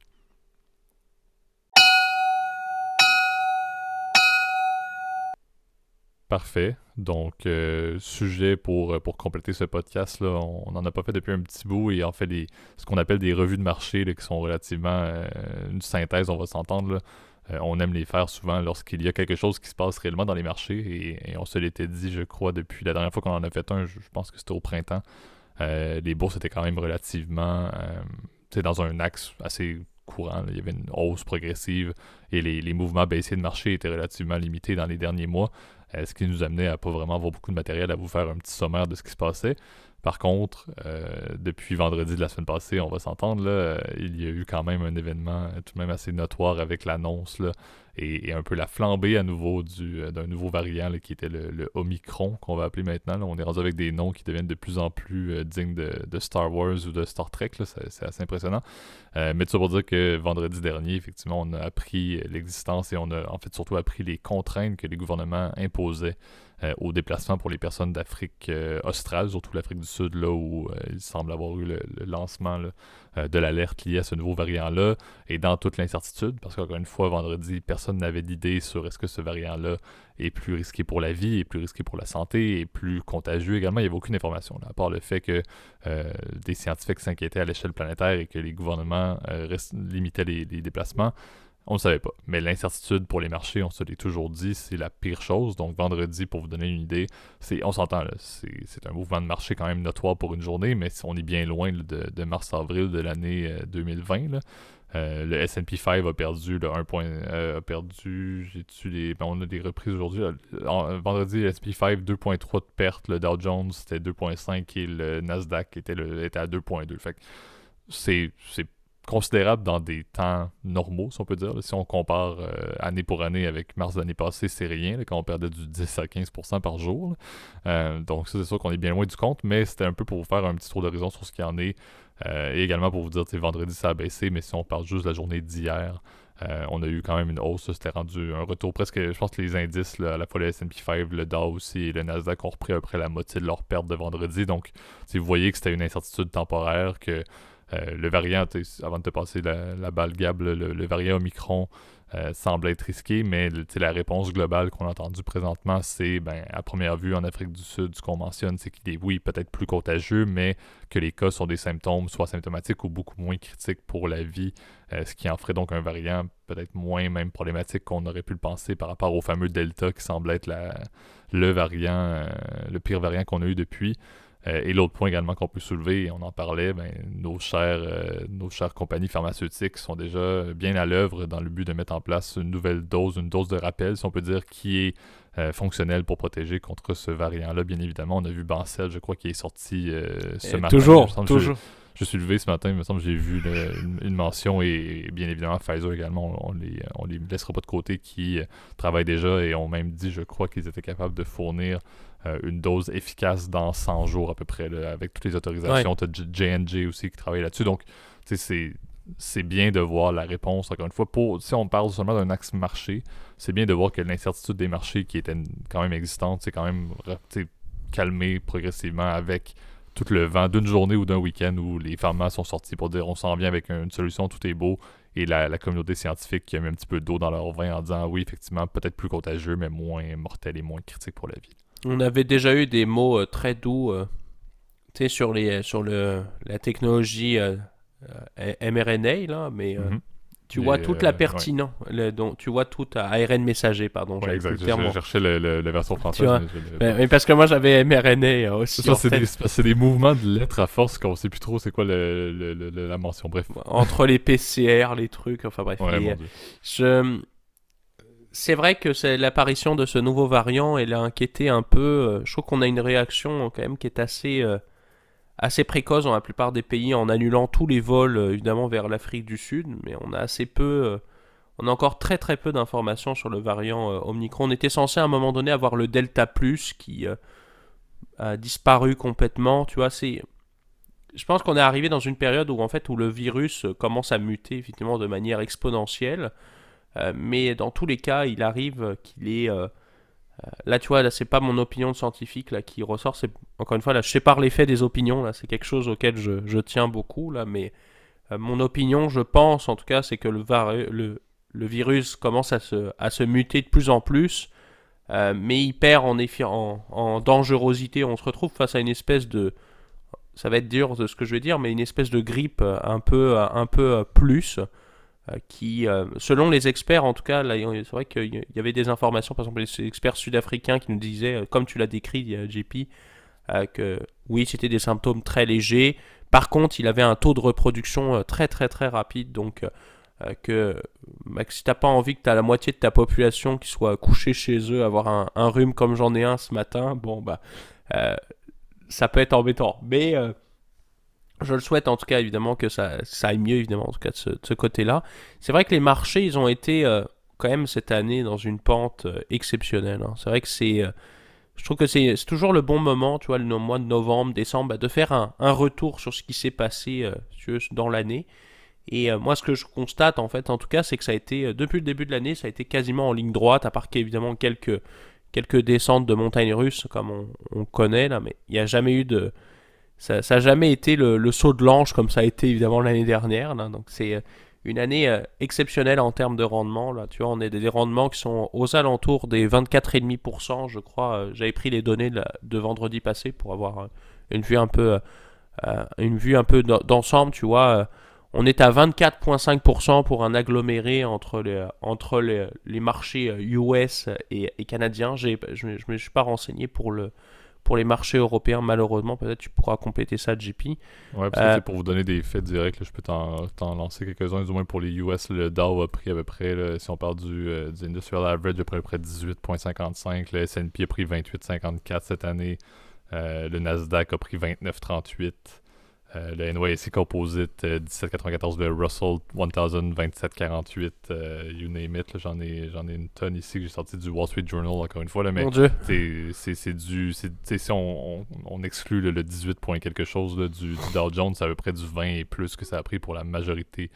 Parfait. Donc, euh, sujet pour, euh, pour compléter ce podcast, là, on n'en a pas fait depuis un petit bout et en fait des, ce qu'on appelle des revues de marché qui sont relativement euh, une synthèse, on va s'entendre. Euh, on aime les faire souvent lorsqu'il y a quelque chose qui se passe réellement dans les marchés et, on se l'était dit, je crois, depuis la dernière fois qu'on en a fait un, je, pense que c'était au printemps. Les bourses étaient quand même relativement dans un axe assez courant. Il y avait une hausse progressive et les, les mouvements baissiers de marché étaient relativement limités dans les derniers mois. Ce qui nous amenait à pas vraiment avoir beaucoup de matériel à vous faire un petit sommaire de ce qui se passait? Par contre, euh, depuis vendredi de la semaine passée, on va s'entendre, là, euh, il y a eu quand même un événement euh, tout de même assez notoire avec l'annonce là, et, un peu la flambée à nouveau du, d'un nouveau variant qui était le, Omicron, qu'on va appeler maintenant. On est rendu avec des noms qui deviennent de plus en plus dignes de, Star Wars ou de Star Trek. C'est, c'est assez impressionnant. Mais tout ça pour dire que vendredi dernier, effectivement, on a appris l'existence et on a en fait surtout appris les contraintes que les gouvernements imposaient euh, au déplacement pour les personnes d'Afrique euh, australe, surtout l'Afrique du Sud, là où euh, il semble avoir eu le, lancement de l'alerte liée à ce nouveau variant-là, et dans toute l'incertitude, parce qu'encore une fois, vendredi, personne n'avait d'idée sur est-ce que ce variant-là est plus risqué pour la vie, est plus risqué pour la santé, est plus contagieux également. Il n'y avait aucune information, à part le fait que des scientifiques s'inquiétaient à l'échelle planétaire et que les gouvernements limitaient les déplacements. On ne savait pas. Mais l'incertitude pour les marchés, on se l'est toujours dit, c'est la pire chose. Donc vendredi, pour vous donner une idée, c'est, on s'entend, là, c'est, un mouvement de marché quand même notoire pour une journée, mais on est bien loin de, mars-avril de l'année euh, 2020. là. Euh, le S&P 5 a perdu le 1 point, euh, a perdu, j'ai-tu ben, on a des reprises aujourd'hui. vendredi, le S&P 5 2.3 de perte, le Dow Jones c'était 2.5 et le Nasdaq était, le, était à 2.2. Fait c'est considérable dans des temps normaux, si on peut dire. Si on compare euh, année pour année avec mars de l'année passée, c'est rien, quand on perdait du 10 à 15% par jour. Euh, donc ça, c'est sûr qu'on est bien loin du compte, mais c'était un peu pour vous faire un petit tour d'horizon sur ce qu'il y en est. Euh, et également pour vous dire, vendredi, ça a baissé, mais si on parle juste de la journée d'hier, on a eu quand même une hausse. C'était rendu un retour presque. Je pense que les indices, à la fois le SP 5, le Dow aussi et le Nasdaq ont repris à peu près la moitié de leur perte de vendredi. Donc, vous voyez que c'était une incertitude temporaire, que euh, le variant, avant de te passer la, balle Gab, là, le, variant Omicron euh, semble être risqué, mais la réponse globale qu'on a entendue présentement, c'est, ben, à première vue, en Afrique du Sud, ce qu'on mentionne, c'est qu'il est, oui, peut-être plus contagieux, mais que les cas sont des symptômes soit symptomatiques ou beaucoup moins critiques pour la vie, euh, ce qui en ferait donc un variant peut-être moins même problématique qu'on aurait pu le penser par rapport au fameux Delta qui semble être le variant, le pire variant qu'on a eu depuis. Euh, et l'autre point également qu'on peut soulever, on en parlait, ben, nos, chères, euh, nos chères compagnies pharmaceutiques sont déjà bien à l'œuvre dans le but de mettre en place une nouvelle dose, une dose de rappel, si on peut dire, qui est euh, fonctionnelle pour protéger contre ce variant-là. Bien évidemment, on a vu Bancel, je crois, qui est sorti ce matin. Toujours, semble que je- toujours. je suis levé ce matin, il me semble que j'ai vu le- une, mention et, et bien évidemment Pfizer également, on, on les, on les laissera pas de côté qui travaillent déjà et ont même dit, je crois, qu'ils étaient capables de fournir euh, une dose efficace dans 100 jours à peu près, là, avec toutes les autorisations. Tu as J&J aussi qui travaille là-dessus. Donc, c'est c'est bien de voir la réponse, encore une fois. Pour, si on parle seulement d'un axe marché, c'est bien de voir que l'incertitude des marchés qui était quand même existante, c'est quand même tu sais, calmé progressivement avec tout le vent d'une journée ou d'un week-end où les pharma sont sortis pour dire on s'en vient avec une solution, tout est beau. Et la, la communauté scientifique qui a mis un petit peu d'eau dans leur vin en disant oui, effectivement, peut-être plus contagieux, mais moins mortel et moins critique pour la vie. On avait déjà eu des mots euh, très doux euh, sur, les, sur le, la technologie euh, euh, mRNA, là, mais euh, Mhm. Tu vois toute la euh, pertinence, le- tu vois tout à ARN messager, pardon. Ouais, exact. Je, cherchais la version française. vois, mais mais parce que moi j'avais mRNA aussi. C'est des, mouvements de lettres à force qu'on sait plus trop c'est quoi le, le- la mention. Bref. Entre les PCR, les trucs, enfin bref. Ouais, les-. Je... C'est vrai que l'apparition de ce nouveau variant, elle a inquiété un peu. euh, Je trouve qu'on a une réaction quand même qui est assez, euh, assez précoce dans la plupart des pays en annulant tous les vols euh, évidemment vers l'Afrique du Sud, mais on a assez peu, euh, on a encore très très peu d'informations sur le variant euh, Omicron. On était censé à un moment donné avoir le Delta Plus qui euh, a disparu complètement. Tu vois, c'est, je pense qu'on est arrivé dans une période où en fait où le virus euh, commence à muter effectivement de manière exponentielle. Euh, mais dans tous les cas, il arrive qu'il est. euh, euh, là, tu vois, là, c'est pas mon opinion scientifique là qui ressort. C'est encore une fois là, je sépare les faits des opinions. Là, c'est quelque chose auquel je, je tiens beaucoup là. Mais mon opinion, je pense en tout cas, c'est que le, le, le virus commence à se, à se muter de plus en plus. mais il perd en, en, en dangerosité. On se retrouve face à une espèce de. Ça va être dur de ce que je vais dire, mais une espèce de grippe un peu, un peu plus qui, euh, selon les experts en tout cas, c'est vrai qu'il y avait des informations, par exemple les experts sud-africains qui nous disaient, euh, comme tu l'as décrit, euh, JP, euh, que oui, c'était des symptômes très légers. Par contre, il avait un taux de reproduction euh, très très très rapide, donc euh, que bah, si t'as pas envie que t'as la moitié de ta population qui soit couchée chez eux, avoir un, rhume comme j'en ai un ce matin, bon bah euh, ça peut être embêtant. Mais euh, je le souhaite en tout cas évidemment que ça, ça aille mieux évidemment en tout cas de ce, côté-là. C'est vrai que les marchés ils ont été euh, quand même cette année dans une pente euh, exceptionnelle. hein. C'est vrai que c'est euh, je trouve que c'est toujours le bon moment, tu vois, le mois de novembre, décembre, bah, de faire un, retour sur ce qui s'est passé dans l'année. Et moi, ce que je constate, en fait, en tout cas, c'est que ça a été, depuis le début de l'année, ça a été quasiment en ligne droite, à part qu'évidemment quelques, quelques descentes de montagnes russes, comme on, on connaît, là, mais il n'y a jamais eu de. Ça n'a jamais été le, saut de l'ange comme ça a été évidemment l'année dernière. là. Donc c'est euh, une année euh, exceptionnelle en termes de rendement. Là. Tu vois, on est des, rendements qui sont aux alentours des 24,5%, je crois. Euh, J'avais pris les données de, vendredi passé pour avoir une vue un peu, une vue un peu d'en- d'ensemble. Tu vois, on est à 24,5% pour un aggloméré entre les, entre les, les marchés US et, et canadiens. Je ne me suis pas renseigné pour, le, pour les marchés européens, malheureusement. Peut-être tu pourras compléter ça, JP. Ouais, parce que, Euh, sais, pour vous donner des faits directs, là, je peux t'en t'en lancer quelques-uns. Du moins pour les US, le Dow a pris à peu près, là, si on parle du, euh, du Industrial Average, a pris à peu près 18,55. Le S&P a pris 28,54 cette année. Euh, le Nasdaq a pris 29,38. Euh, le NYSE Composite euh, 17,94. Le Russell 1000 27,48. euh, you name it. J'en ai, j'en ai une tonne ici que j'ai sorti du Wall Street Journal encore une fois. Là, mais Mon Dieu. c'est du. Si on, on, on exclut le, le 18 point quelque chose là, du, du Dow Jones, c'est à peu près du 20 et plus que ça a pris pour la majorité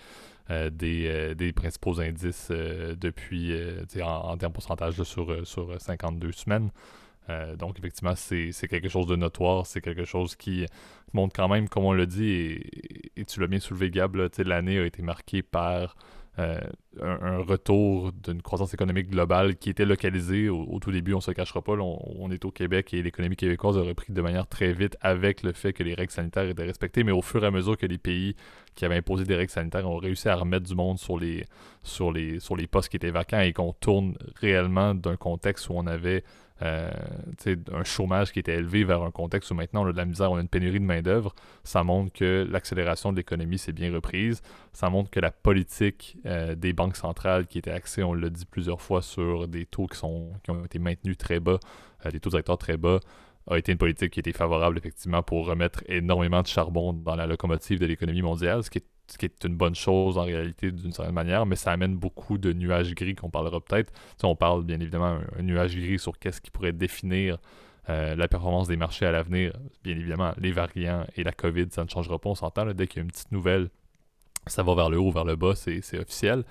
euh, des, euh, des principaux indices euh, depuis, euh, en, en termes pourcentage là, sur, euh, sur 52 semaines. Euh, donc, effectivement, c'est quelque chose de notoire. C'est quelque chose qui montre quand même, comme on l'a dit, et, tu l'as bien soulevé, Gab, l'année a été marquée par euh, un, retour d'une croissance économique globale qui était localisée au, tout début, on se le cachera pas, on, on est au Québec et l'économie québécoise a repris de manière très vite avec le fait que les règles sanitaires étaient respectées, mais au fur et à mesure que les pays qui avaient imposé des règles sanitaires ont réussi à remettre du monde sur les, sur les, sur les postes qui étaient vacants et qu'on tourne réellement d'un contexte où on avait euh, un chômage qui était élevé vers un contexte où maintenant on a de la misère, on a une pénurie de main-d'œuvre, ça montre que l'accélération de l'économie s'est bien reprise. Ça montre que la politique euh, des banques centrales qui était axée, on l'a dit plusieurs fois, sur des taux qui, sont, qui ont été maintenus très bas, euh, des taux directeurs très bas, a été une politique qui était favorable effectivement pour remettre énormément de charbon dans la locomotive de l'économie mondiale, ce qui est ce qui est une bonne chose en réalité d'une certaine manière, mais ça amène beaucoup de nuages gris qu'on parlera peut-être. Sais, on parle bien évidemment un, nuage gris sur qu'est-ce qui pourrait définir euh, la performance des marchés à l'avenir. Bien évidemment, les variants et la COVID, ça ne changera pas, on s'entend. Dès qu'il y a une petite nouvelle, ça va vers le haut, vers le bas, c'est officiel.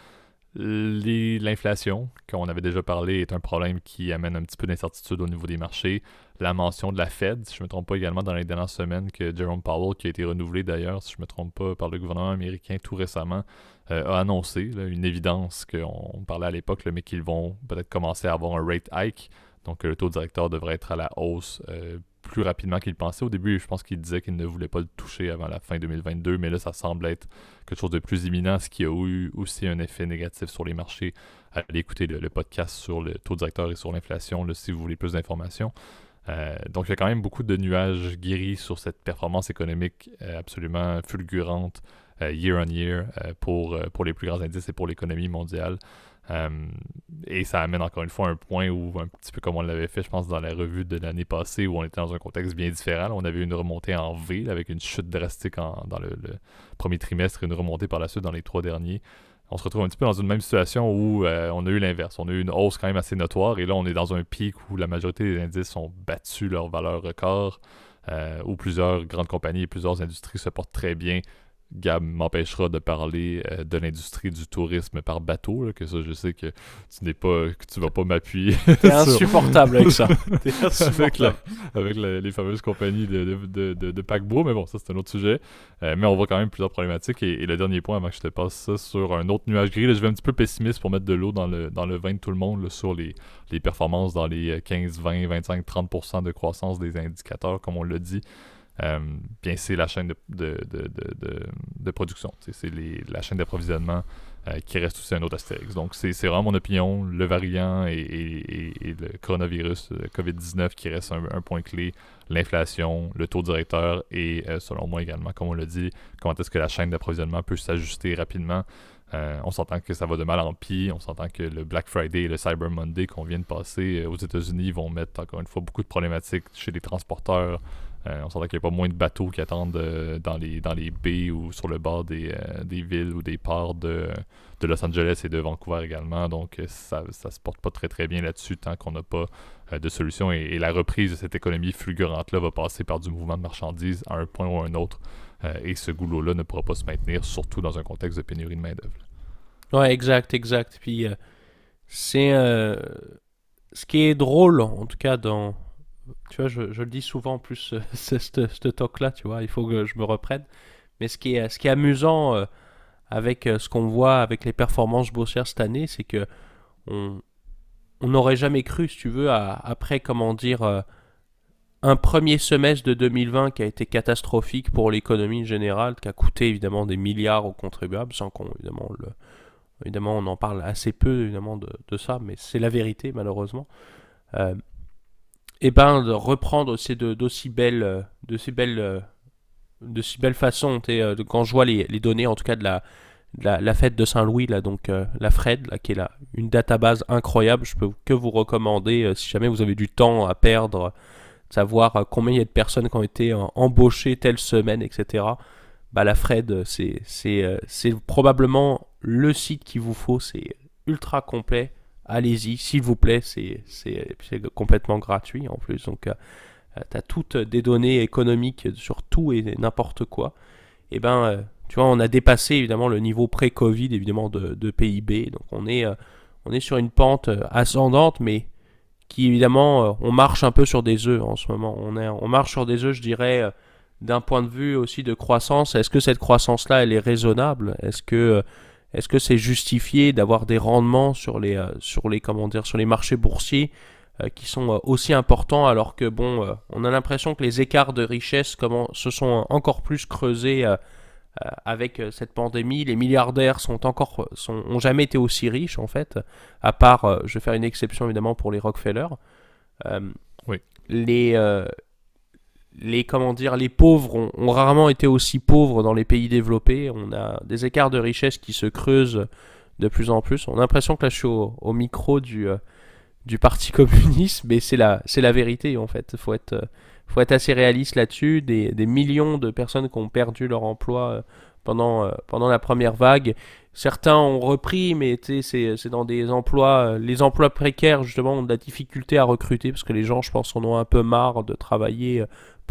L'inflation, qu'on avait déjà parlé, est un problème qui amène un petit peu d'incertitude au niveau des marchés. La mention de la Fed, si je ne me trompe pas également dans les dernières semaines, que Jerome Powell, qui a été renouvelé d'ailleurs, si je ne me trompe pas, par le gouvernement américain tout récemment, euh, a annoncé une évidence qu'on parlait à l'époque, mais qu'ils vont peut-être commencer à avoir un rate hike. Donc euh, le taux directeur devrait être à la hausse euh, plus rapidement qu'il pensait. Au début, je pense qu'il disait qu'il ne voulait pas le toucher avant la fin 2022, mais là, ça semble être quelque chose de plus imminent, ce qui a eu aussi un effet négatif sur les marchés. Allez écouter le, podcast sur le taux directeur et sur l'inflation si vous voulez plus d'informations. Euh, donc, il y a quand même beaucoup de nuages guéris sur cette performance économique euh, absolument fulgurante euh, year on year pour, pour les plus grands indices et pour l'économie mondiale. et ça amène encore une fois un point où, un petit peu comme on l'avait fait, je pense, dans la revue de l'année passée, où on était dans un contexte bien différent. on avait une remontée en V, avec une chute drastique dans le, le, premier trimestre et une remontée par la suite dans les trois derniers on se retrouve un petit peu dans une même situation où euh, on a eu l'inverse. On a eu une hausse quand même assez notoire et là, on est dans un pic où la majorité des indices ont battu leur valeur record, euh, où plusieurs grandes compagnies et plusieurs industries se portent très bien Gab m'empêchera de parler euh, de l'industrie du tourisme par bateau, que ça, je sais que tu n'es pas, que tu vas pas m'appuyer. T'es insupportable avec ça. avec, les fameuses compagnies de, de, de, paquebot, mais bon, ça c'est un autre sujet. Euh, mais on voit quand même plusieurs problématiques. Et, le dernier point, avant que je te passe ça sur un autre nuage gris, je vais un petit peu pessimiste pour mettre de l'eau dans le, dans le vin de tout le monde sur les, les performances dans les 15, 20, 25, 30% de croissance des indicateurs, comme on l'a dit. Euh, bien, c'est la chaîne de, production. C'est la chaîne d'approvisionnement euh, qui reste aussi un autre astérix. Donc, c'est vraiment mon opinion. Le variant et, le coronavirus, le COVID-19 qui reste un, point clé. L'inflation, le taux directeur et, euh, selon moi également, comme on l'a dit, comment est-ce que la chaîne d'approvisionnement peut s'ajuster rapidement. on s'entend que ça va de mal en pis. On s'entend que le Black Friday et le Cyber Monday qu'on vient de passer aux États-Unis vont mettre encore une fois beaucoup de problématiques chez les transporteurs, euh, on s'entend qu'il n'y a pas moins de bateaux qui attendent euh, dans, les, dans les baies ou sur le bord des, euh, villes ou des ports de, Los Angeles et de Vancouver également. Donc ça ne se porte pas très très bien là-dessus tant qu'on n'a pas de solution. Et, la reprise de cette économie fulgurante-là va passer par du mouvement de marchandises à un point ou à un autre. et ce goulot-là ne pourra pas se maintenir, surtout dans un contexte de pénurie de main-d'œuvre. Ouais, exact, exact. Puis c'est ce qui est drôle, en tout cas dans, tu vois, je, le dis souvent en plus, ce talk-là, tu vois, il faut que je me reprenne. Mais ce qui est, ce qui est amusant euh, avec euh, ce qu'on voit avec les performances boursières cette année, c'est que on n'aurait jamais cru, si tu veux, après, comment dire, euh, un premier semestre de 2020 qui a été catastrophique pour l'économie générale, qui a coûté évidemment des milliards aux contribuables, sans qu'on, évidemment, on en parle assez peu, évidemment, de, de ça, mais c'est la vérité, malheureusement et eh ben de reprendre de d'aussi belles euh, de si belles euh, de si belles façons euh, quand je vois les, les, données en tout cas de la la, fête de Saint-Louis là donc la Fred là qui est là une database incroyable je peux que vous recommander si jamais vous avez du temps à perdre savoir combien il y a de personnes qui ont été embauchées telle semaine etc bah la Fred c'est c'est c'est probablement le site qu'il vous faut c'est ultra complet allez-y, s'il vous plaît, c'est complètement gratuit en plus. Donc, euh, euh, tu as toutes des données économiques sur tout et n'importe quoi. Et eh ben, euh, tu vois, on a dépassé évidemment le niveau pré-Covid, évidemment, de, PIB. Donc, on est, on est sur une pente ascendante, mais qui, évidemment, on marche un peu sur des œufs en ce moment. On, est, on marche sur des œufs, je dirais, d'un point de vue aussi de croissance. Est-ce que cette croissance-là, elle est raisonnable? Est-ce que est-ce que c'est justifié d'avoir des rendements sur les, euh, sur les, comment dire, sur les marchés boursiers euh, qui sont euh, aussi importants alors que bon, on a l'impression que les écarts de richesse comment, se sont encore plus creusés avec cette pandémie? Les milliardaires sont encore, sont, ont jamais été aussi riches en fait, à part, je vais faire une exception évidemment pour les Rockefeller. oui. Les, les comment dire les pauvres ont, rarement été aussi pauvres dans les pays développés. On a des écarts de richesse qui se creusent de plus en plus. On a l'impression que là je suis au, micro du, euh, du Parti communiste, mais c'est la, c'est la vérité en fait. Il faut être, faut être assez réaliste là-dessus. Des, des, millions de personnes qui ont perdu leur emploi euh, pendant, euh, pendant la première vague. Certains ont repris, mais c'est, c'est dans des emplois. Les emplois précaires, justement, ont de la difficulté à recruter parce que les gens, je pense, en ont un peu marre de travailler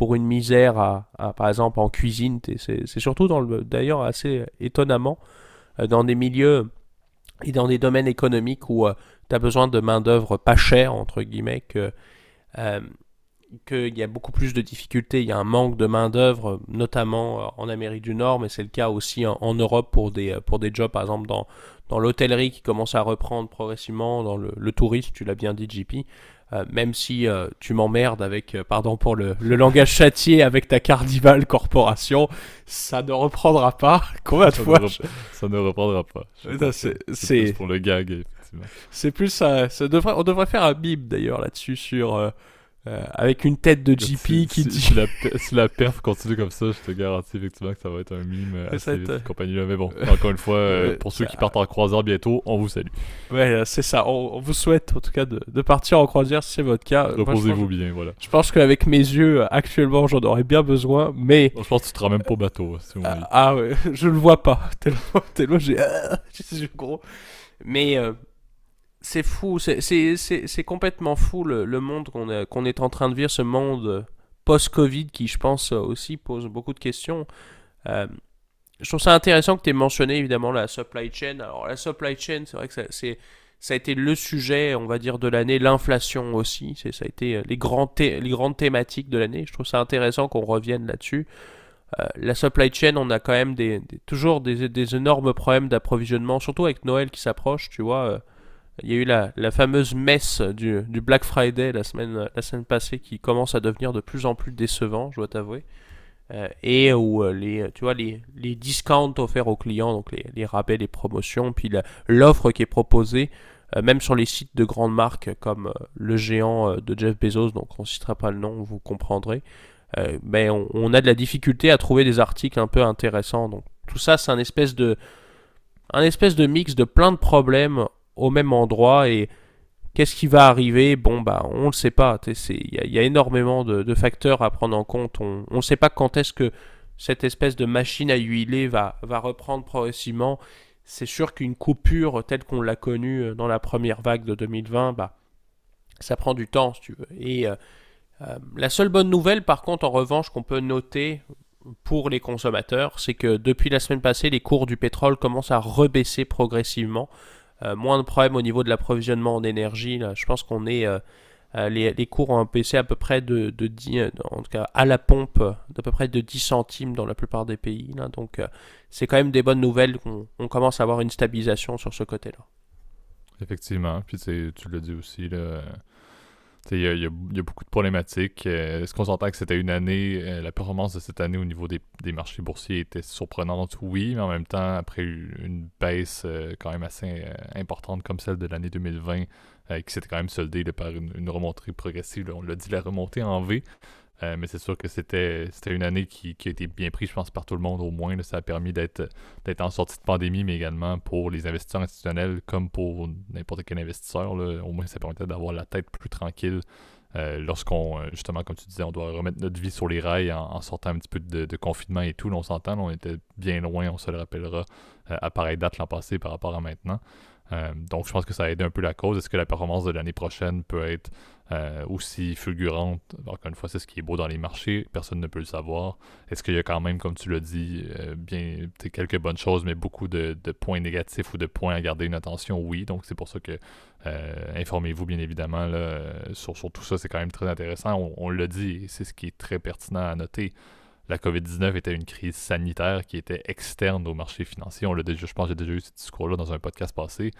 pour une misère, à, par exemple en cuisine. C'est surtout d'ailleurs assez étonnamment euh, dans des milieux et dans des domaines économiques où euh, tu as besoin de main-d'œuvre pas chère, entre guillemets, que. Euh, qu'il y a beaucoup plus de difficultés, il y a un manque de main-d'œuvre, notamment en Amérique du Nord, mais c'est le cas aussi en, Europe pour des, pour des jobs, par exemple, dans, dans l'hôtellerie qui commence à reprendre progressivement, dans le, le tourisme, tu l'as bien dit, JP. Euh, même si euh, tu m'emmerdes avec, euh, pardon pour le, le langage châtié, avec ta Cardival Corporation, ça ne reprendra pas. Combien de Ça, fois ne, rep- ça ne reprendra pas. Je c'est- pour le gag, effectivement. C'est plus ça. ça devrait, on devrait faire un bip d'ailleurs là-dessus sur euh, avec une tête de JP qui dit. si la, si la perf continue comme ça, je te garantis effectivement que ça va être un mime assez vite, être- compagnie-là. Mais bon, encore une fois, euh, pour ceux qui partent en croisière bientôt, on vous salue. Ouais, euh, c'est ça. On, on vous souhaite en tout cas de, de partir en croisière si c'est votre cas. Reposez-vous bien, voilà. Je pense qu'avec mes yeux, actuellement, j'en aurais bien besoin, mais. Je pense que tu te rends même pas au bateau, hein, si on Ah, ah ouais, je le vois pas. Tellement, tellement j'ai. ah, gros. Mais euh, c'est fou, c'est- complètement fou le, le monde qu'on est, en train de vivre, ce monde post-Covid qui, je pense, aussi pose beaucoup de questions. Euh, je trouve ça intéressant que tu aies mentionné évidemment la supply chain. Alors, la supply chain, c'est vrai que ça. Ça a été le sujet, on va dire, de l'année, l'inflation aussi. Ça a été les, grands les grandes thématiques de l'année. Je trouve ça intéressant qu'on revienne là-dessus. Euh, la supply chain, on a quand même des- toujours des, des énormes problèmes d'approvisionnement, surtout avec Noël qui s'approche, tu vois. euh, il y a eu la, la fameuse messe du, du Black Friday la semaine, la semaine passée qui commence à devenir de plus en plus décevant, je dois t'avouer. Euh, et où euh, les, tu vois, les, les discounts offerts aux clients, donc les, rabais, les promotions, puis l'offre qui est proposée, euh, même sur les sites de grandes marques comme euh, le géant euh, de Jeff Bezos, donc on ne citera pas le nom, vous comprendrez. Euh, mais on, on a de la difficulté à trouver des articles un peu intéressants. Donc tout ça, c'est un espèce de, un espèce de mix de plein de problèmes au même endroit et qu'est-ce qui va arriver? Bon bah on le sait pas. Il y, y a énormément de, facteurs à prendre en compte. On ne sait pas quand est-ce que cette espèce de machine à huiler va, va reprendre progressivement. C'est sûr qu'une coupure telle qu'on l'a connue euh, dans la première vague de 2020, bah, ça prend du temps tu. Et euh, euh, la seule bonne nouvelle, par contre, en revanche, qu'on peut noter pour les consommateurs, c'est que depuis la semaine passée, les cours du pétrole commencent à rebaisser progressivement. Euh, moins de problèmes au niveau de l'approvisionnement en énergie. Là. Je pense qu'on est. euh, euh, les, les cours ont baissé à peu près de, de 10, euh, en tout cas à la pompe, d'à peu près de 10 centimes dans la plupart des pays. Là. Donc c'est quand même des bonnes nouvelles qu'on on commence à avoir une stabilisation sur ce côté-là. Effectivement. Puis tu l'as dit aussi, là. Il y, y a beaucoup de problématiques. Euh, Est-ce qu'on s'entend que c'était une année, euh, la performance de cette année au niveau des, marchés boursiers était surprenante? Oui, mais en même temps, après une baisse euh, quand même assez importante comme celle de l'année 2020, euh, qui s'était quand même soldée par une, remontée progressive. on l'a dit, la remontée en V. Euh, mais c'est sûr que c'était une année qui, qui a été bien prise, je pense, par tout le monde au moins. ça a permis d'être en sortie de pandémie, mais également pour les investisseurs institutionnels comme pour n'importe quel investisseur. là. Au moins, ça permettait d'avoir la tête plus tranquille euh, lorsqu'on, euh, justement, comme tu disais, on doit remettre notre vie sur les rails en, sortant un petit peu de, confinement et tout. On s'entend, on était bien loin, on se le rappellera, à pareille date l'an passé par rapport à maintenant. Donc, je pense que ça a aidé un peu la cause. Est-ce que la performance de l'année prochaine peut être euh, aussi fulgurante Encore une fois, c'est ce qui est beau dans les marchés. Personne ne peut le savoir. Est-ce qu'il y a quand même, comme tu l'as dit, euh, bien quelques bonnes choses, mais beaucoup de, points négatifs ou de points à garder une attention? Oui. Donc, c'est pour ça que euh, informez-vous, bien évidemment, là, sur, tout ça. C'est quand même très intéressant. On, on l'a dit, c'est ce qui est très pertinent à noter la COVID-19 était une crise sanitaire qui était externe au marché financier. On l'a déjà, je pense que j'ai déjà eu ce discours-là dans un podcast passé.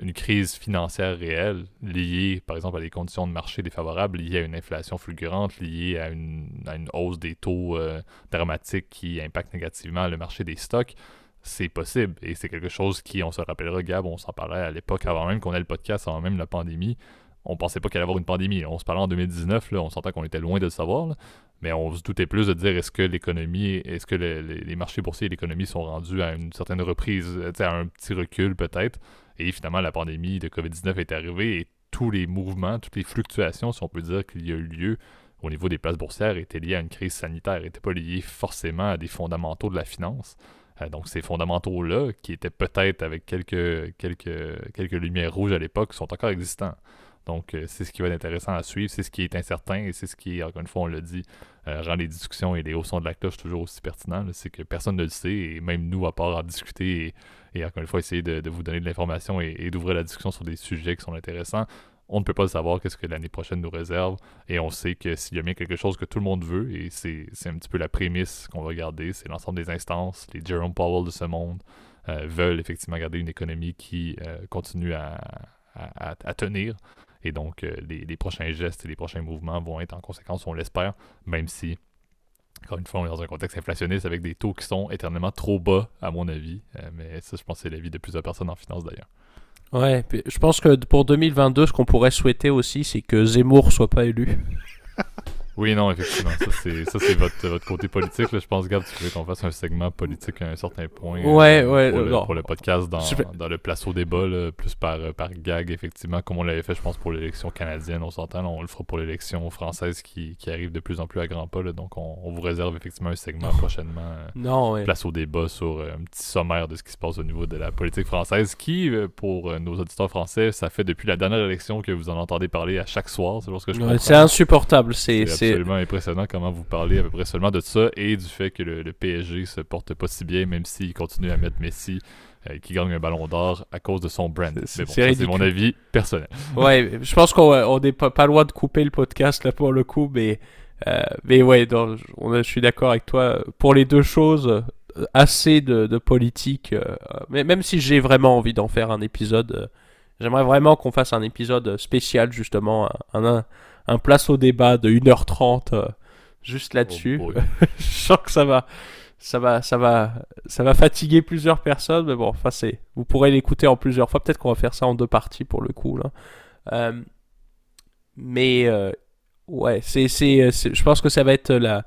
Une crise financière réelle liée, par exemple, à des conditions de marché défavorables, liée à une inflation fulgurante, liée à une, à une hausse des taux euh, dramatiques qui impactent négativement le marché des stocks. C'est possible et c'est quelque chose qui, on se rappellera, Gab, on s'en parlait à l'époque avant même qu'on ait le podcast, avant même la pandémie. On pensait pas qu'il allait y avoir une pandémie. On se parlait en 2019, là, on s'entend qu'on était loin de le savoir. là mais on se doutait plus de dire est-ce que l'économie, est-ce que le- les, les marchés boursiers et l'économie sont rendus à une certaine reprise, à un petit recul peut-être. Et finalement, la pandémie de COVID-19 est arrivée et tous les mouvements, toutes les fluctuations, si on peut dire qu'il y a eu lieu au niveau des places boursières, étaient liées à une crise sanitaire, n'étaient pas liées forcément à des fondamentaux de la finance. Euh, donc ces fondamentaux-là, qui étaient peut-être avec quelques, quelques, quelques lumières rouges à l'époque, sont encore existants. Donc, euh, c'est ce qui va être intéressant à suivre, c'est ce qui est incertain et c'est ce qui, encore une fois, on l'a dit, euh, rend les discussions et les hauts sons de la cloche toujours aussi pertinents. C'est que personne ne le sait et même nous, à part en discuter et, et encore une fois, essayer de, vous donner de l'information et, d'ouvrir la discussion sur des sujets qui sont intéressants, on ne peut pas savoir qu'est-ce que l'année prochaine nous réserve et on sait que s'il y a bien quelque chose que tout le monde veut et c'est un petit peu la prémisse qu'on va garder, c'est l'ensemble des instances, les Jerome Powell de ce monde euh, veulent effectivement garder une économie qui euh, continue à, tenir Et donc, euh, les prochains gestes et les prochains mouvements vont être en conséquence, on l'espère, même si encore une fois, on est dans un contexte inflationniste avec des taux qui sont éternellement trop bas, à mon avis. Euh, mais ça, je pense que c'est l'avis de plusieurs personnes en finance d'ailleurs. Ouais, puis je pense que pour 2022, ce qu'on pourrait souhaiter aussi, c'est que Zemmour soit pas élu. Oui, non, effectivement. Ça, c'est, ça, c'est votre, votre côté politique. Là. Je pense, Gab, tu veux qu'on fasse un segment politique à un certain point. euh, Ouais, ouais, Pour, le, pour le podcast dans, Je dans le place au débat, là, plus par, par gag, effectivement, comme on l'avait fait, je pense, pour l'élection canadienne. On s'entend, là, on le fera pour l'élection française qui, qui arrive de plus en plus à grands pas. là. donc, on, on vous réserve effectivement un segment prochainement. euh, Non, ouais. place au débat sur euh, un petit sommaire de ce qui se passe au niveau de la politique française, qui, pour nos auditeurs français, ça fait depuis la dernière élection que vous en entendez parler à chaque soir, c'est lorsque je Ouais, comprends. c'est insupportable. C'est... absolument impressionnant comment vous parlez à peu près seulement de ça et du fait que le, le PSG se porte pas si bien, même s'il continue à mettre Messi euh, qui gagne un ballon d'or à cause de son brand. C'est- bon, mon avis personnel. Ouais, je pense qu'on on est pas, pas loin de couper le podcast là pour le coup, mais, euh, mais ouais, je- on je suis d'accord avec toi. Pour les deux choses, euh, assez de, de politique. euh, mais même si j'ai vraiment envie d'en faire un épisode, euh, j'aimerais vraiment qu'on fasse un épisode spécial justement, un, un, un place au débat de 1h30 euh, juste là-dessus. Oh je sens que ça va, ça va, ça va, ça va fatiguer plusieurs personnes, mais bon, enfin c'est, vous pourrez l'écouter en plusieurs fois. Peut-être qu'on va faire ça en deux parties pour le coup là. Euh, mais euh, ouais, c'est, c'est, c'est- je pense que ça va être la,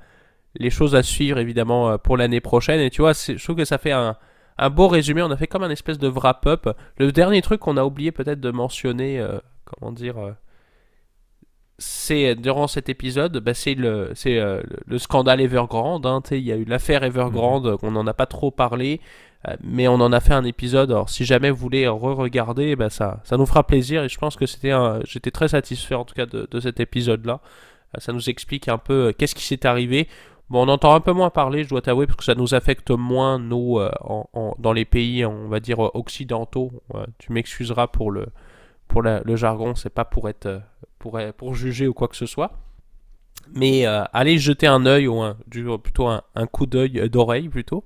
les choses à suivre évidemment pour l'année prochaine. Et tu vois, je trouve que ça fait un, un beau résumé. On a fait comme un espèce de wrap-up. Le dernier truc qu'on a oublié peut-être de mentionner, euh, comment dire, c'est durant cet épisode, bah, c'est le, c'est euh, le- le scandale Evergrande. hein, il y a eu l'affaire Evergrande, euh, on n'en a pas trop parlé. euh, mais on en a fait un épisode. Alors, si jamais vous voulez re-regarder, bah, ça, ça nous fera plaisir. Et je pense que c'était, un- j'étais très satisfait en tout cas de, de cet épisode-là. Euh, ça nous explique un peu euh, qu'est-ce qui s'est arrivé. Bon, on entend un peu moins parler, je dois t'avouer, parce que ça nous affecte moins, nous, euh, en- en- dans les pays, on va dire, euh, occidentaux. Tu m'excuseras pour le, pour le jargon, c'est pas pour être, euh, pour, être- pour juger ou quoi que ce soit. Mais euh, allez jeter un œil, ou un, plutôt un, coup d'œil, euh, d'oreille plutôt,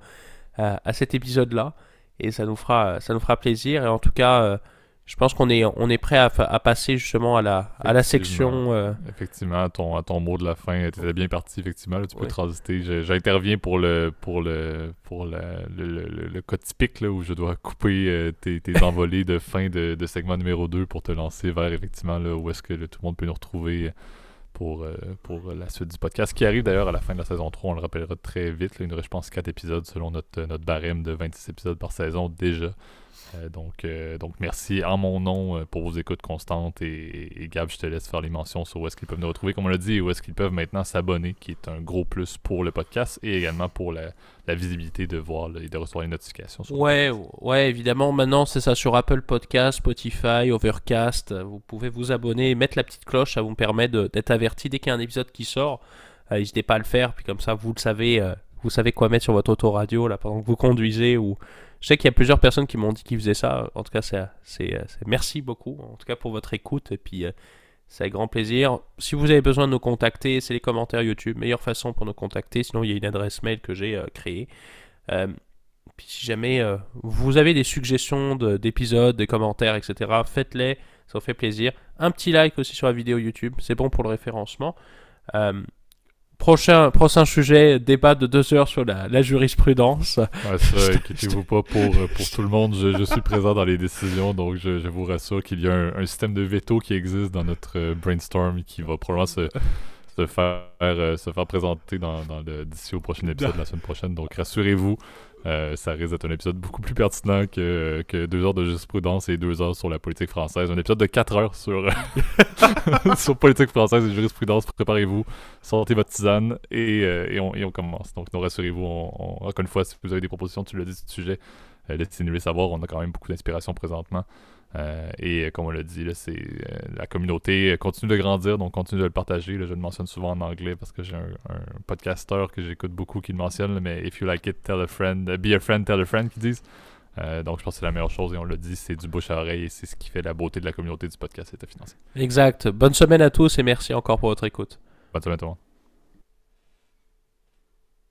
euh, à cet épisode-là. Et ça nous, fera, plaisir. Et en tout cas, euh, je pense qu'on est, on est prêt à, passer justement à la, à la Effectivement. section. euh, Effectivement, à ton, à ton mot de la fin, tu étais bien parti, effectivement. là, tu peux Ouais. transiter. J'interviens pour le pour le pour la- le, le, le- le cas typique là, où je dois couper euh, tes, tes envolées de fin de, de segment numéro 2 pour te lancer vers effectivement là, où est-ce que là, tout le monde peut nous retrouver pour, euh, pour la suite du podcast, qui arrive d'ailleurs à la fin de la saison 3, on le rappellera très vite. il nous reste, je pense, 4 épisodes selon notre, notre barème de 26 épisodes par saison déjà. Euh, donc, euh, donc, merci en mon nom euh, pour vos écoutes constantes. Et, Gab, je te laisse faire les mentions sur où est-ce qu'ils peuvent nous retrouver, comme on l'a dit, et où est-ce qu'ils peuvent maintenant s'abonner, qui est un gros plus pour le podcast et également pour la, la visibilité de voir et de recevoir les notifications. sur Ouais, ouais, évidemment. Maintenant, c'est ça sur Apple Podcast, Spotify, Overcast. Vous pouvez vous abonner et mettre la petite cloche. Ça vous permet d'être averti dès qu'il y a un épisode qui sort. Euh, N'hésitez pas à le faire. Puis comme ça, vous le savez, euh, vous savez quoi mettre sur votre autoradio là pendant que vous conduisez. Ou je sais qu'il y a plusieurs personnes qui m'ont dit qu'ils faisaient ça. En tout cas, c'est, merci beaucoup. En tout cas pour votre écoute. Et puis. euh, c'est avec grand plaisir. Si vous avez besoin de nous contacter, c'est les commentaires YouTube. Meilleure façon pour nous contacter. Sinon, il y a une adresse mail que j'ai euh, créée. Euh, puis si jamais vous avez des suggestions de- d'épisodes, des commentaires, etc., faites-les, ça vous fait plaisir. Un petit like aussi sur la vidéo YouTube, c'est bon pour le référencement. Prochain, prochain sujet, débat de deux heures sur la, la jurisprudence. Ouais, ça, inquiétez-vous pas pour, euh, pour tout le monde. Je, je suis présent dans les décisions, donc je, je vous rassure qu'il y a un, un système de veto qui existe dans notre euh, brainstorm qui va probablement se, se faire, euh, se faire présenter dans, dans le, d'ici au prochain épisode la semaine prochaine. Donc rassurez-vous, euh, ça risque d'être un épisode beaucoup plus pertinent que, que deux heures de jurisprudence et deux heures sur la politique française. Un épisode de quatre heures sur, sur politique française et jurisprudence. Préparez-vous, sortez votre tisane et, euh, et, on, commence. Donc, non, rassurez-vous, on, encore une fois, si vous avez des propositions, tu l'as dit, le sujet, euh, laissez-nous les savoir. On a quand même beaucoup d'inspiration présentement. Euh, et euh, comme on l'a dit, là, c'est euh, la communauté continue de grandir, donc continue de le partager. là. je le mentionne souvent en anglais parce que j'ai un, un podcasteur que j'écoute beaucoup qui le mentionne, là, mais if you like it, tell a friend, uh, be a friend, tell a friend, qu'ils disent. Euh, donc je pense que c'est la meilleure chose et on l'a dit, c'est du bouche à oreille et c'est ce qui fait la beauté de la communauté du podcast État financier. Exact. Bonne semaine à tous et merci encore pour votre écoute. Bonne semaine tout le monde.